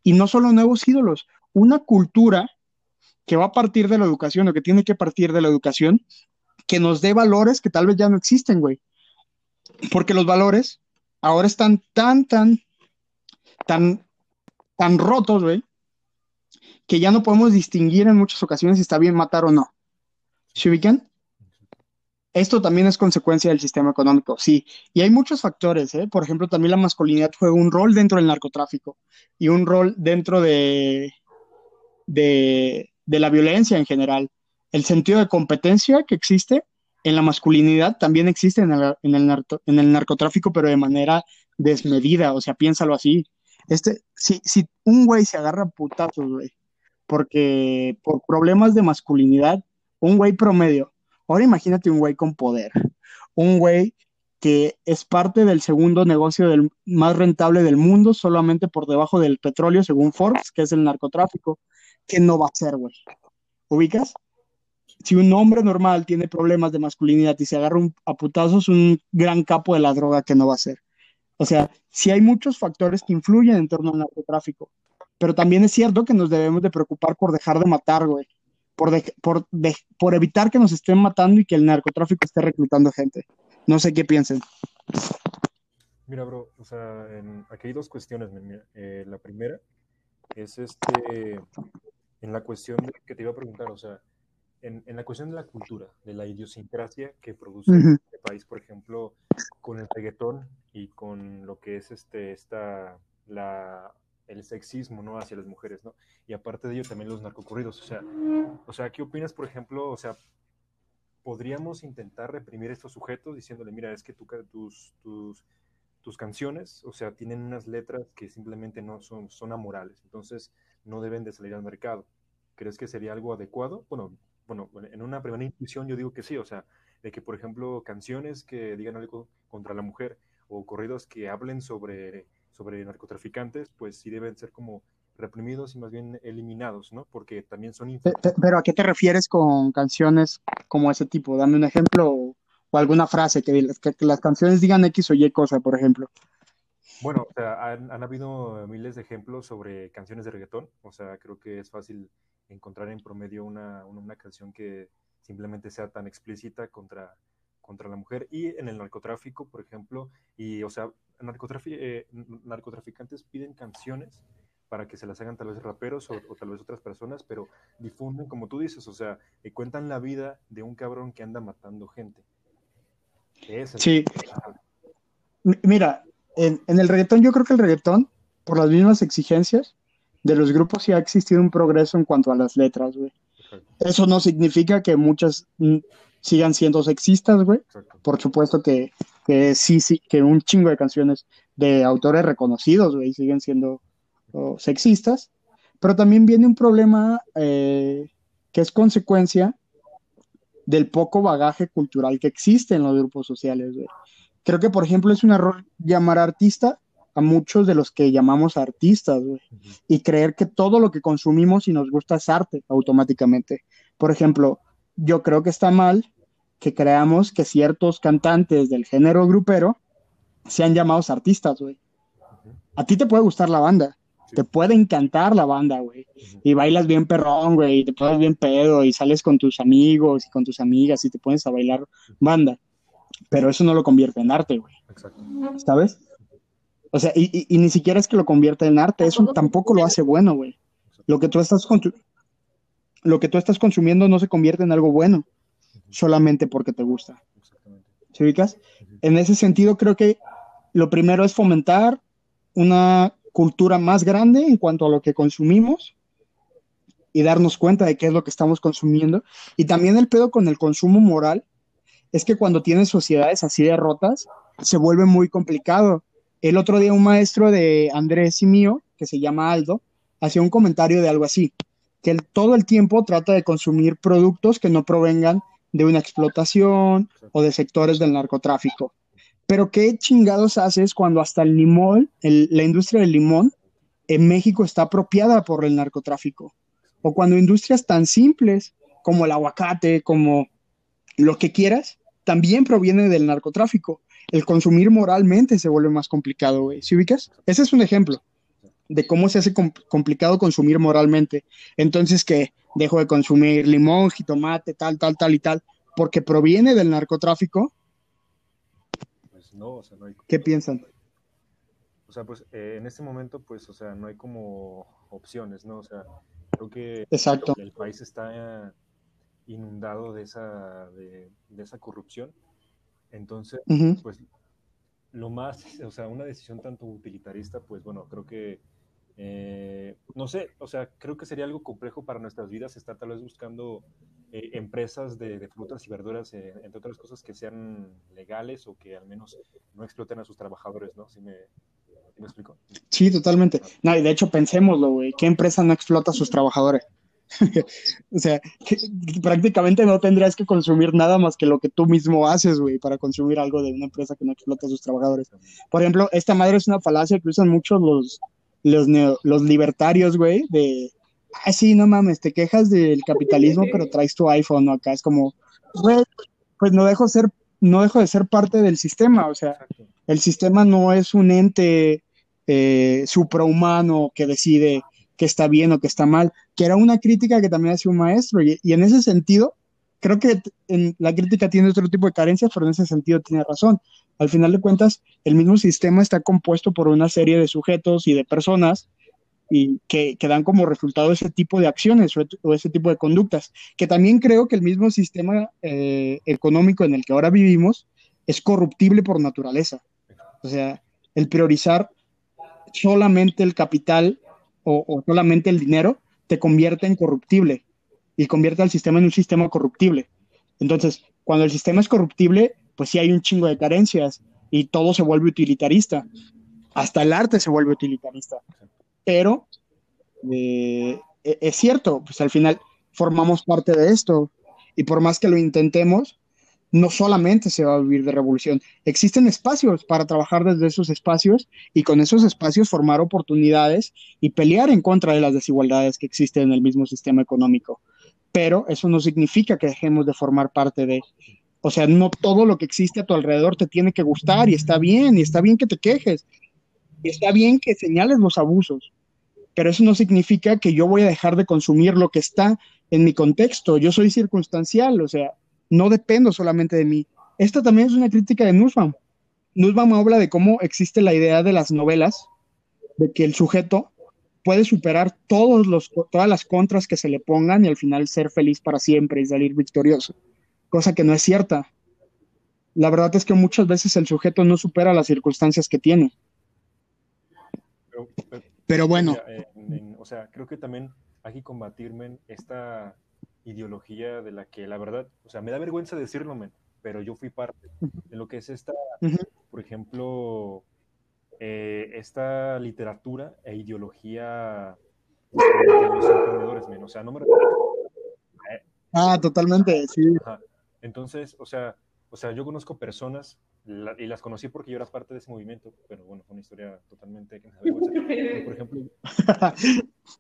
Speaker 1: y no solo nuevos ídolos, una cultura que va a partir de la educación o que tiene que partir de la educación que nos dé valores que tal vez ya no existen, güey. Porque los valores ahora están tan, tan, tan, tan rotos, güey, que ya no podemos distinguir en muchas ocasiones si está bien matar o no. ¿Se ubican? Esto también es consecuencia del sistema económico, sí. Y hay muchos factores, ¿eh? Por ejemplo, también la masculinidad juega un rol dentro del narcotráfico y un rol dentro de, de, de la violencia en general. El sentido de competencia que existe en la masculinidad también existe en el, narcotráfico, pero de manera desmedida, o sea, piénsalo así. Este, si, si un güey se agarra putazos, güey, porque por problemas de masculinidad, un güey promedio, ahora imagínate un güey con poder, un güey que es parte del segundo negocio del, más rentable del mundo, solamente por debajo del petróleo, según Forbes, que es el narcotráfico. ¿Qué no va a ser, güey? ¿Ubicas? Si un hombre normal tiene problemas de masculinidad y se agarra un, a putazos, un gran capo de la droga, que no va a ser? O sea, sí hay muchos factores que influyen en torno al narcotráfico, pero también es cierto que nos debemos de preocupar por dejar de matar, güey, por, por, por evitar que nos estén matando y que el narcotráfico esté reclutando gente. No sé qué piensen.
Speaker 3: Mira, bro, o sea, aquí hay dos cuestiones. Eh, la primera es este, en la cuestión que te iba a preguntar, o sea, en, la cuestión de la cultura, de la idiosincrasia que produce este país, por ejemplo, con el reggaetón y con lo que es este, esta, la, el sexismo, ¿no? Hacia las mujeres, ¿no? Y aparte de ello también los narcocurridos, o sea, o sea, ¿qué opinas, por ejemplo, o sea, podríamos intentar reprimir estos sujetos diciéndole, mira, es que tus, tus, tus canciones, o sea, tienen unas letras que simplemente no son, son amorales, entonces no deben de salir al mercado. ¿Crees que sería algo adecuado? Bueno, bueno, en una primera intuición yo digo que sí, o sea, de que, por ejemplo, canciones que digan algo contra la mujer o corridos que hablen sobre, sobre narcotraficantes, pues sí deben ser como reprimidos y más bien eliminados, ¿no? Porque también son...
Speaker 1: Pero ¿a qué te refieres con canciones como ese tipo? Dame un ejemplo o, alguna frase que, las canciones digan X o Y cosa, por ejemplo.
Speaker 3: Bueno, o sea, han, habido miles de ejemplos sobre canciones de reggaetón, o sea, creo que es fácil encontrar en promedio una, una, canción que simplemente sea tan explícita contra, contra la mujer y en el narcotráfico, por ejemplo, y, o sea, eh, narcotraficantes piden canciones para que se las hagan tal vez raperos o, tal vez otras personas, pero difunden, como tú dices, o sea, y cuentan la vida de un cabrón que anda matando gente.
Speaker 1: sí. Mira, en, el reggaetón, yo creo que el reggaetón, por las mismas exigencias de los grupos, sí ha existido un progreso en cuanto a las letras, güey. Eso no significa que muchas mm, sigan siendo sexistas, güey. Por supuesto que, que sí, sí, que un chingo de canciones de autores reconocidos, güey, siguen siendo sexistas, pero también viene un problema eh, que es consecuencia del poco bagaje cultural que existe en los grupos sociales. Creo que, por ejemplo, es un error llamar artista a muchos de los que llamamos artistas y creer que todo lo que consumimos y nos gusta es arte automáticamente. Por ejemplo, yo creo que está mal que creamos que ciertos cantantes del género grupero sean llamados artistas, güey. A ti te puede gustar la banda, te puede encantar la banda, güey. Y bailas bien perrón, güey, y te pones bien pedo, y sales con tus amigos y con tus amigas y te pones a bailar banda. Pero eso no lo convierte en arte, güey. Exacto. ¿Sabes? O sea, y, ni siquiera es que lo convierta en arte, eso tampoco lo hace bueno, güey. Lo que tú estás lo que tú estás consumiendo no se convierte en algo bueno, solamente porque te gusta. ¿Se ubicas? En ese sentido, creo que lo primero es fomentar una cultura más grande en cuanto a lo que consumimos y darnos cuenta de qué es lo que estamos consumiendo. Y también el pedo con el consumo moral es que cuando tienes sociedades así de rotas, se vuelve muy complicado. El otro día un maestro de Andrés y mío, que se llama Aldo, hacía un comentario de algo así, que él todo el tiempo trata de consumir productos que no provengan de una explotación o de sectores del narcotráfico. Pero qué chingados haces cuando hasta el limón, la industria del limón en México está apropiada por el narcotráfico. O cuando industrias tan simples como el aguacate, como lo que quieras, también proviene del narcotráfico. El consumir moralmente se vuelve más complicado, güey. ¿Sí ubicas? Ese es un ejemplo de cómo se hace complicado consumir moralmente. Entonces, que dejo de consumir limón, jitomate, tal, tal, tal y tal, porque proviene del narcotráfico,
Speaker 3: ¿no? O sea, no hay...
Speaker 1: ¿Qué piensan?
Speaker 3: O sea, pues eh, en este momento, pues, o sea, no hay como opciones, ¿no? O sea, creo que
Speaker 1: Exacto.
Speaker 3: el país está inundado de esa, de, esa corrupción. Entonces, pues, lo más, [LAUGHS] o sea, una decisión tanto utilitarista, pues, bueno, creo que, eh, no sé, o sea, creo que sería algo complejo para nuestras vidas estar tal vez buscando eh, empresas de, frutas y verduras, eh, entre otras cosas, que sean legales o que al menos no exploten a sus trabajadores, ¿no? ¿Sí me, me explico?
Speaker 1: Sí, totalmente. No, y de hecho, pensémoslo, güey, ¿qué empresa no explota a sus trabajadores? [LAUGHS] o sea, prácticamente no tendrías que consumir nada más que lo que tú mismo haces, güey, para consumir algo de una empresa que no explota a sus trabajadores. Por ejemplo, esta madre es una falacia que usan mucho los, los, los libertarios, güey, de, ah, sí, no mames, te quejas del capitalismo, pero traes tu iPhone acá. Es como, güey, pues no dejo, ser, no dejo de ser parte del sistema, o sea, el sistema no es un ente eh, suprahumano que decide que está bien o que está mal, que era una crítica que también hacía un maestro. Y, en ese sentido, creo que en, la crítica tiene otro tipo de carencias, pero en ese sentido tiene razón. Al final de cuentas, el mismo sistema está compuesto por una serie de sujetos y de personas y que, dan como resultado ese tipo de acciones o, ese tipo de conductas, que también creo que el mismo sistema eh, económico en el que ahora vivimos es corruptible por naturaleza. O sea, el priorizar solamente el capital o, solamente el dinero te convierte en corruptible y convierte al sistema en un sistema corruptible. Entonces, cuando el sistema es corruptible, pues sí hay un chingo de carencias y todo se vuelve utilitarista. Hasta el arte se vuelve utilitarista. Pero eh, e, es cierto, pues al final formamos parte de esto y por más que lo intentemos, no solamente se va a vivir de revolución, existen espacios para trabajar desde esos espacios y con esos espacios formar oportunidades y pelear en contra de las desigualdades que existen en el mismo sistema económico. Pero eso no significa que dejemos de formar parte de, o sea, no todo lo que existe a tu alrededor te tiene que gustar y está bien, y está bien que te quejes, y está bien que señales los abusos, pero eso no significa que yo voy a dejar de consumir lo que está en mi contexto. Yo soy circunstancial, o sea, no dependo solamente de mí. Esta también es una crítica de Nussbaum. Nussbaum habla de cómo existe la idea de las novelas, de que el sujeto puede superar todos los, todas las contras que se le pongan y al final ser feliz para siempre y salir victorioso, cosa que no es cierta. La verdad es que muchas veces el sujeto no supera las circunstancias que tiene. Pero, bueno.
Speaker 3: o sea, creo que también hay que combatirme esta ideología de la que la verdad, o sea, me da vergüenza decirlo, pero yo fui parte de lo que es esta, por ejemplo, eh, esta literatura e ideología de los emprendedores, o sea, no me
Speaker 1: Ah, totalmente, sí.
Speaker 3: Entonces, o sea, o sea, yo conozco personas y las conocí porque yo era parte de ese movimiento, pero bueno, fue una historia totalmente que me Por ejemplo, [LAUGHS]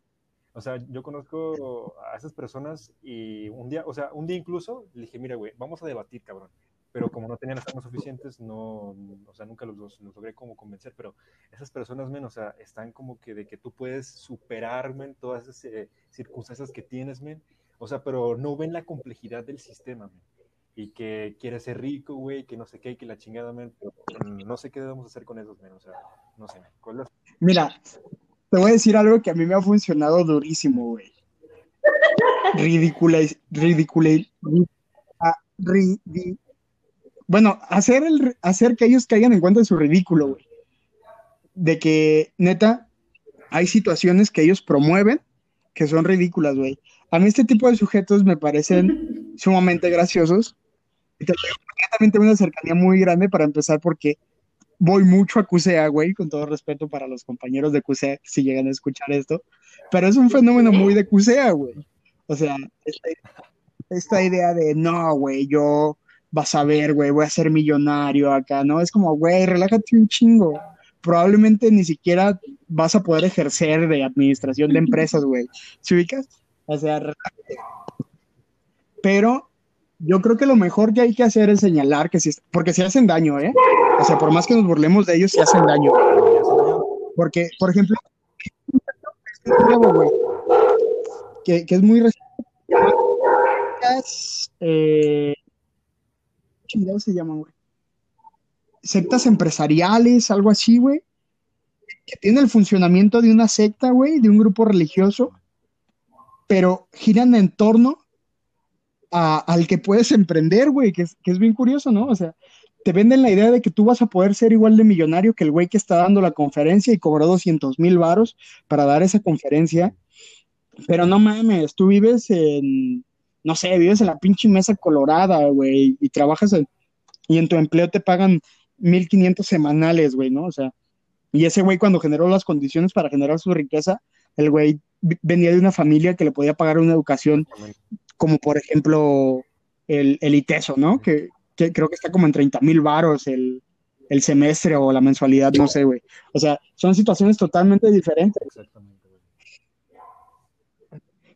Speaker 3: O sea, yo conozco a esas personas y un día, o sea, un día incluso le dije, mira, güey, vamos a debatir, cabrón. Pero como no tenían las suficientes, no, o sea, nunca los, los, logré como convencer. Pero esas personas, men, o sea, están como que de que tú puedes superar, men, todas esas eh, circunstancias que tienes, men. O sea, pero no ven la complejidad del sistema, men. Y que quiere ser rico, güey, que no sé qué, que la chingada, men. No sé qué debemos hacer con esos, men. O sea, no sé. ¿cuál
Speaker 1: Mira, te voy a decir algo que a mí me ha funcionado durísimo, güey. Ridícula, ridícula, ah, bueno, hacer, el, hacer que ellos caigan en cuenta de su ridículo, güey. De que, neta, hay situaciones que ellos promueven que son ridículas, güey. A mí este tipo de sujetos me parecen sumamente graciosos. Y también tengo una cercanía muy grande para empezar porque voy mucho a CUSEA, güey, con todo respeto para los compañeros de CUSEA si llegan a escuchar esto, pero es un fenómeno muy de CUSEA, güey. O sea, esta, idea de, no, güey, yo vas a ver, güey, voy a ser millonario acá, ¿no? Es como, güey, relájate un chingo. Probablemente ni siquiera vas a poder ejercer de administración de empresas, güey. ¿Se ubicas? O sea, relájate. Pero yo creo que lo mejor que hay que hacer es señalar que si, porque si hacen daño, ¿eh? O sea, por más que nos burlemos de ellos, si hacen daño. Porque, por ejemplo, que, que es muy reciente. Eh, ¿Qué se llama, güey? Sectas empresariales, algo así, güey. Que tiene el funcionamiento de una secta, güey, de un grupo religioso, pero giran en torno al que puedes emprender, güey, que que es bien curioso, ¿no? O sea, te venden la idea de que tú vas a poder ser igual de millonario que el güey que está dando la conferencia y cobró 200 mil varos para dar esa conferencia. Pero no mames, tú vives en, no sé, vives en la pinche mesa colorada, güey, y trabajas y en tu empleo te pagan 1500 semanales, güey, ¿no? O sea, y ese güey cuando generó las condiciones para generar su riqueza, el güey venía de una familia que le podía pagar una educación como por ejemplo el, el ITESO, ¿no? Que, creo que está como en 30 mil varos el, el, semestre o la mensualidad, no sé, güey. O sea, son situaciones totalmente diferentes. Exactamente, güey.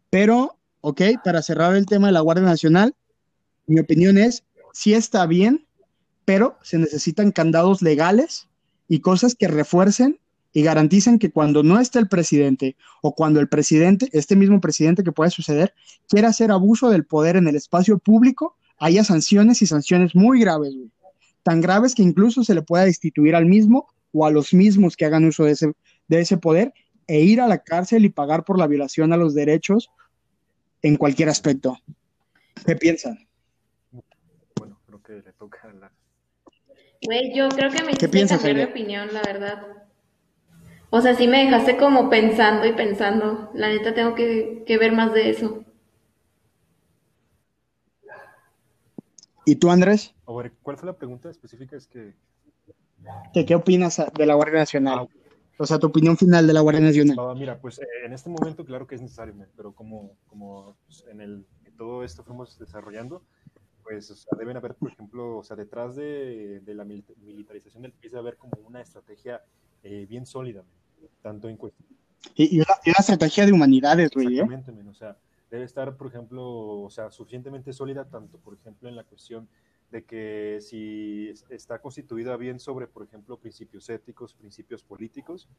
Speaker 1: Pero, ok, para cerrar el tema de la Guardia Nacional, mi opinión es, sí está bien, pero se necesitan candados legales y cosas que refuercen y garanticen que cuando no esté el presidente o cuando el presidente, este mismo presidente que puede suceder, quiera hacer abuso del poder en el espacio público, haya sanciones y sanciones muy graves, tan graves que incluso se le pueda destituir al mismo o a los mismos que hagan uso de ese, de ese poder e ir a la cárcel y pagar por la violación a los derechos en cualquier aspecto. ¿Qué piensan?
Speaker 3: Bueno, creo que le toca la...
Speaker 4: Güey, yo creo que me hiciste cambiar de opinión, la verdad. O sea, sí me dejaste como pensando y pensando. La neta tengo que, ver más de eso.
Speaker 1: ¿Y tú, Andrés?
Speaker 3: A ver, ¿cuál fue la pregunta específica? Es que...
Speaker 1: ¿Qué, opinas de la Guardia Nacional? Ah, o sea, tu opinión final de la Guardia Nacional.
Speaker 3: Ah, mira, pues eh, en este momento claro que es necesario, pero como, como pues, en el todo esto fuimos desarrollando, pues deben haber, por ejemplo, o sea, detrás de, la militarización del país debe haber como una estrategia eh, bien sólida, tanto en cuestión.
Speaker 1: Y, una, estrategia de humanidades, güey.
Speaker 3: ¿eh? Exactamente, o sea, debe estar, por ejemplo, o sea, suficientemente sólida, tanto, por ejemplo, en la cuestión de que si está constituida bien sobre, por ejemplo, principios éticos, principios políticos.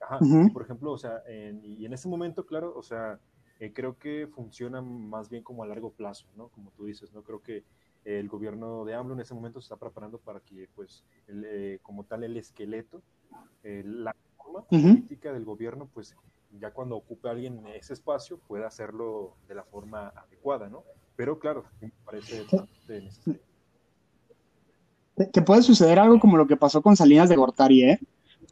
Speaker 3: Ajá, por ejemplo, o sea, y en ese momento, claro, o sea, eh, creo que funciona más bien como a largo plazo, ¿no? Como tú dices, ¿no? Creo que el gobierno de AMLO en ese momento se está preparando para que, pues, eh, como tal, el esqueleto, la política del gobierno, pues ya cuando ocupe alguien ese espacio pueda hacerlo de la forma adecuada, ¿no? Pero claro, me parece necesario.
Speaker 1: Que puede suceder algo como lo que pasó con Salinas de Gortari, ¿eh?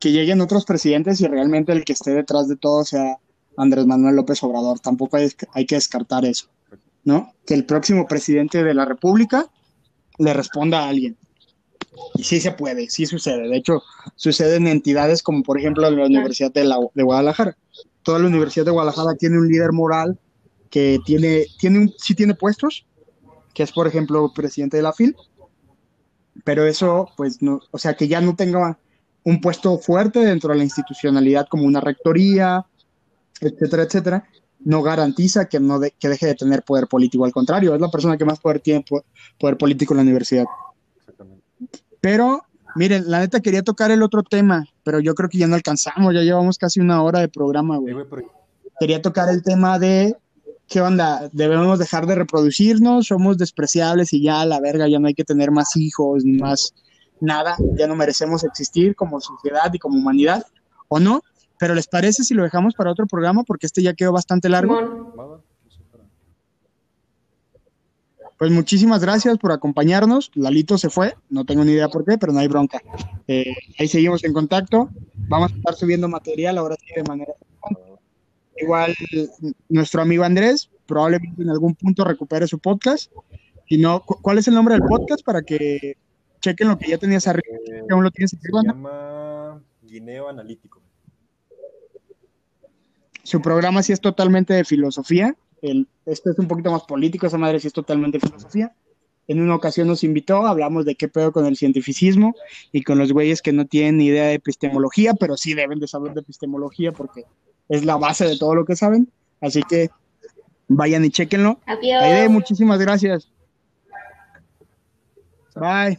Speaker 1: Que lleguen otros presidentes y realmente el que esté detrás de todo sea Andrés Manuel López Obrador. Tampoco hay, hay que descartar eso, ¿no? Que el próximo presidente de la República le responda a alguien. Y sí se puede, sí sucede. De hecho, sucede en entidades como por ejemplo la Universidad de, la, de Guadalajara. Toda la Universidad de Guadalajara tiene un líder moral que tiene, tiene un, sí tiene puestos, que es por ejemplo presidente de la FIL, pero eso pues no, o sea que ya no tenga un puesto fuerte dentro de la institucionalidad como una rectoría, etcétera, etcétera, no garantiza que, no que deje de tener poder político. Al contrario, es la persona que más poder tiene poder político en la universidad. Pero, miren, la neta quería tocar el otro tema, pero yo creo que ya no alcanzamos, ya llevamos casi una hora de programa, güey. Quería tocar el tema de, ¿qué onda? ¿Debemos dejar de reproducirnos? ¿Somos despreciables y ya, la verga, ya no hay que tener más hijos ni más nada? ¿Ya no merecemos existir como sociedad y como humanidad? ¿O no? Pero ¿les parece si lo dejamos para otro programa? Porque este ya quedó bastante largo. Pues muchísimas gracias por acompañarnos. Lalito se fue, no tengo ni idea por qué, pero no hay bronca. Eh, ahí seguimos en contacto. Vamos a estar subiendo material ahora sí de manera. Igual nuestro amigo Andrés probablemente en algún punto recupere su podcast. Y no, ¿cuál es el nombre del podcast para que chequen lo que ya tenías arriba?
Speaker 3: Eh, aún lo tienes Se llama Guineo Analítico.
Speaker 1: Su programa sí es totalmente de filosofía el, esto es un poquito más político, esa madre sí es totalmente filosofía. En una ocasión nos invitó, hablamos de qué pedo con el cientificismo y con los güeyes que no tienen ni idea de epistemología, pero sí deben de saber de epistemología porque es la base de todo lo que saben. Así que vayan y chequenlo.
Speaker 4: Adiós.
Speaker 1: muchísimas gracias. Bye.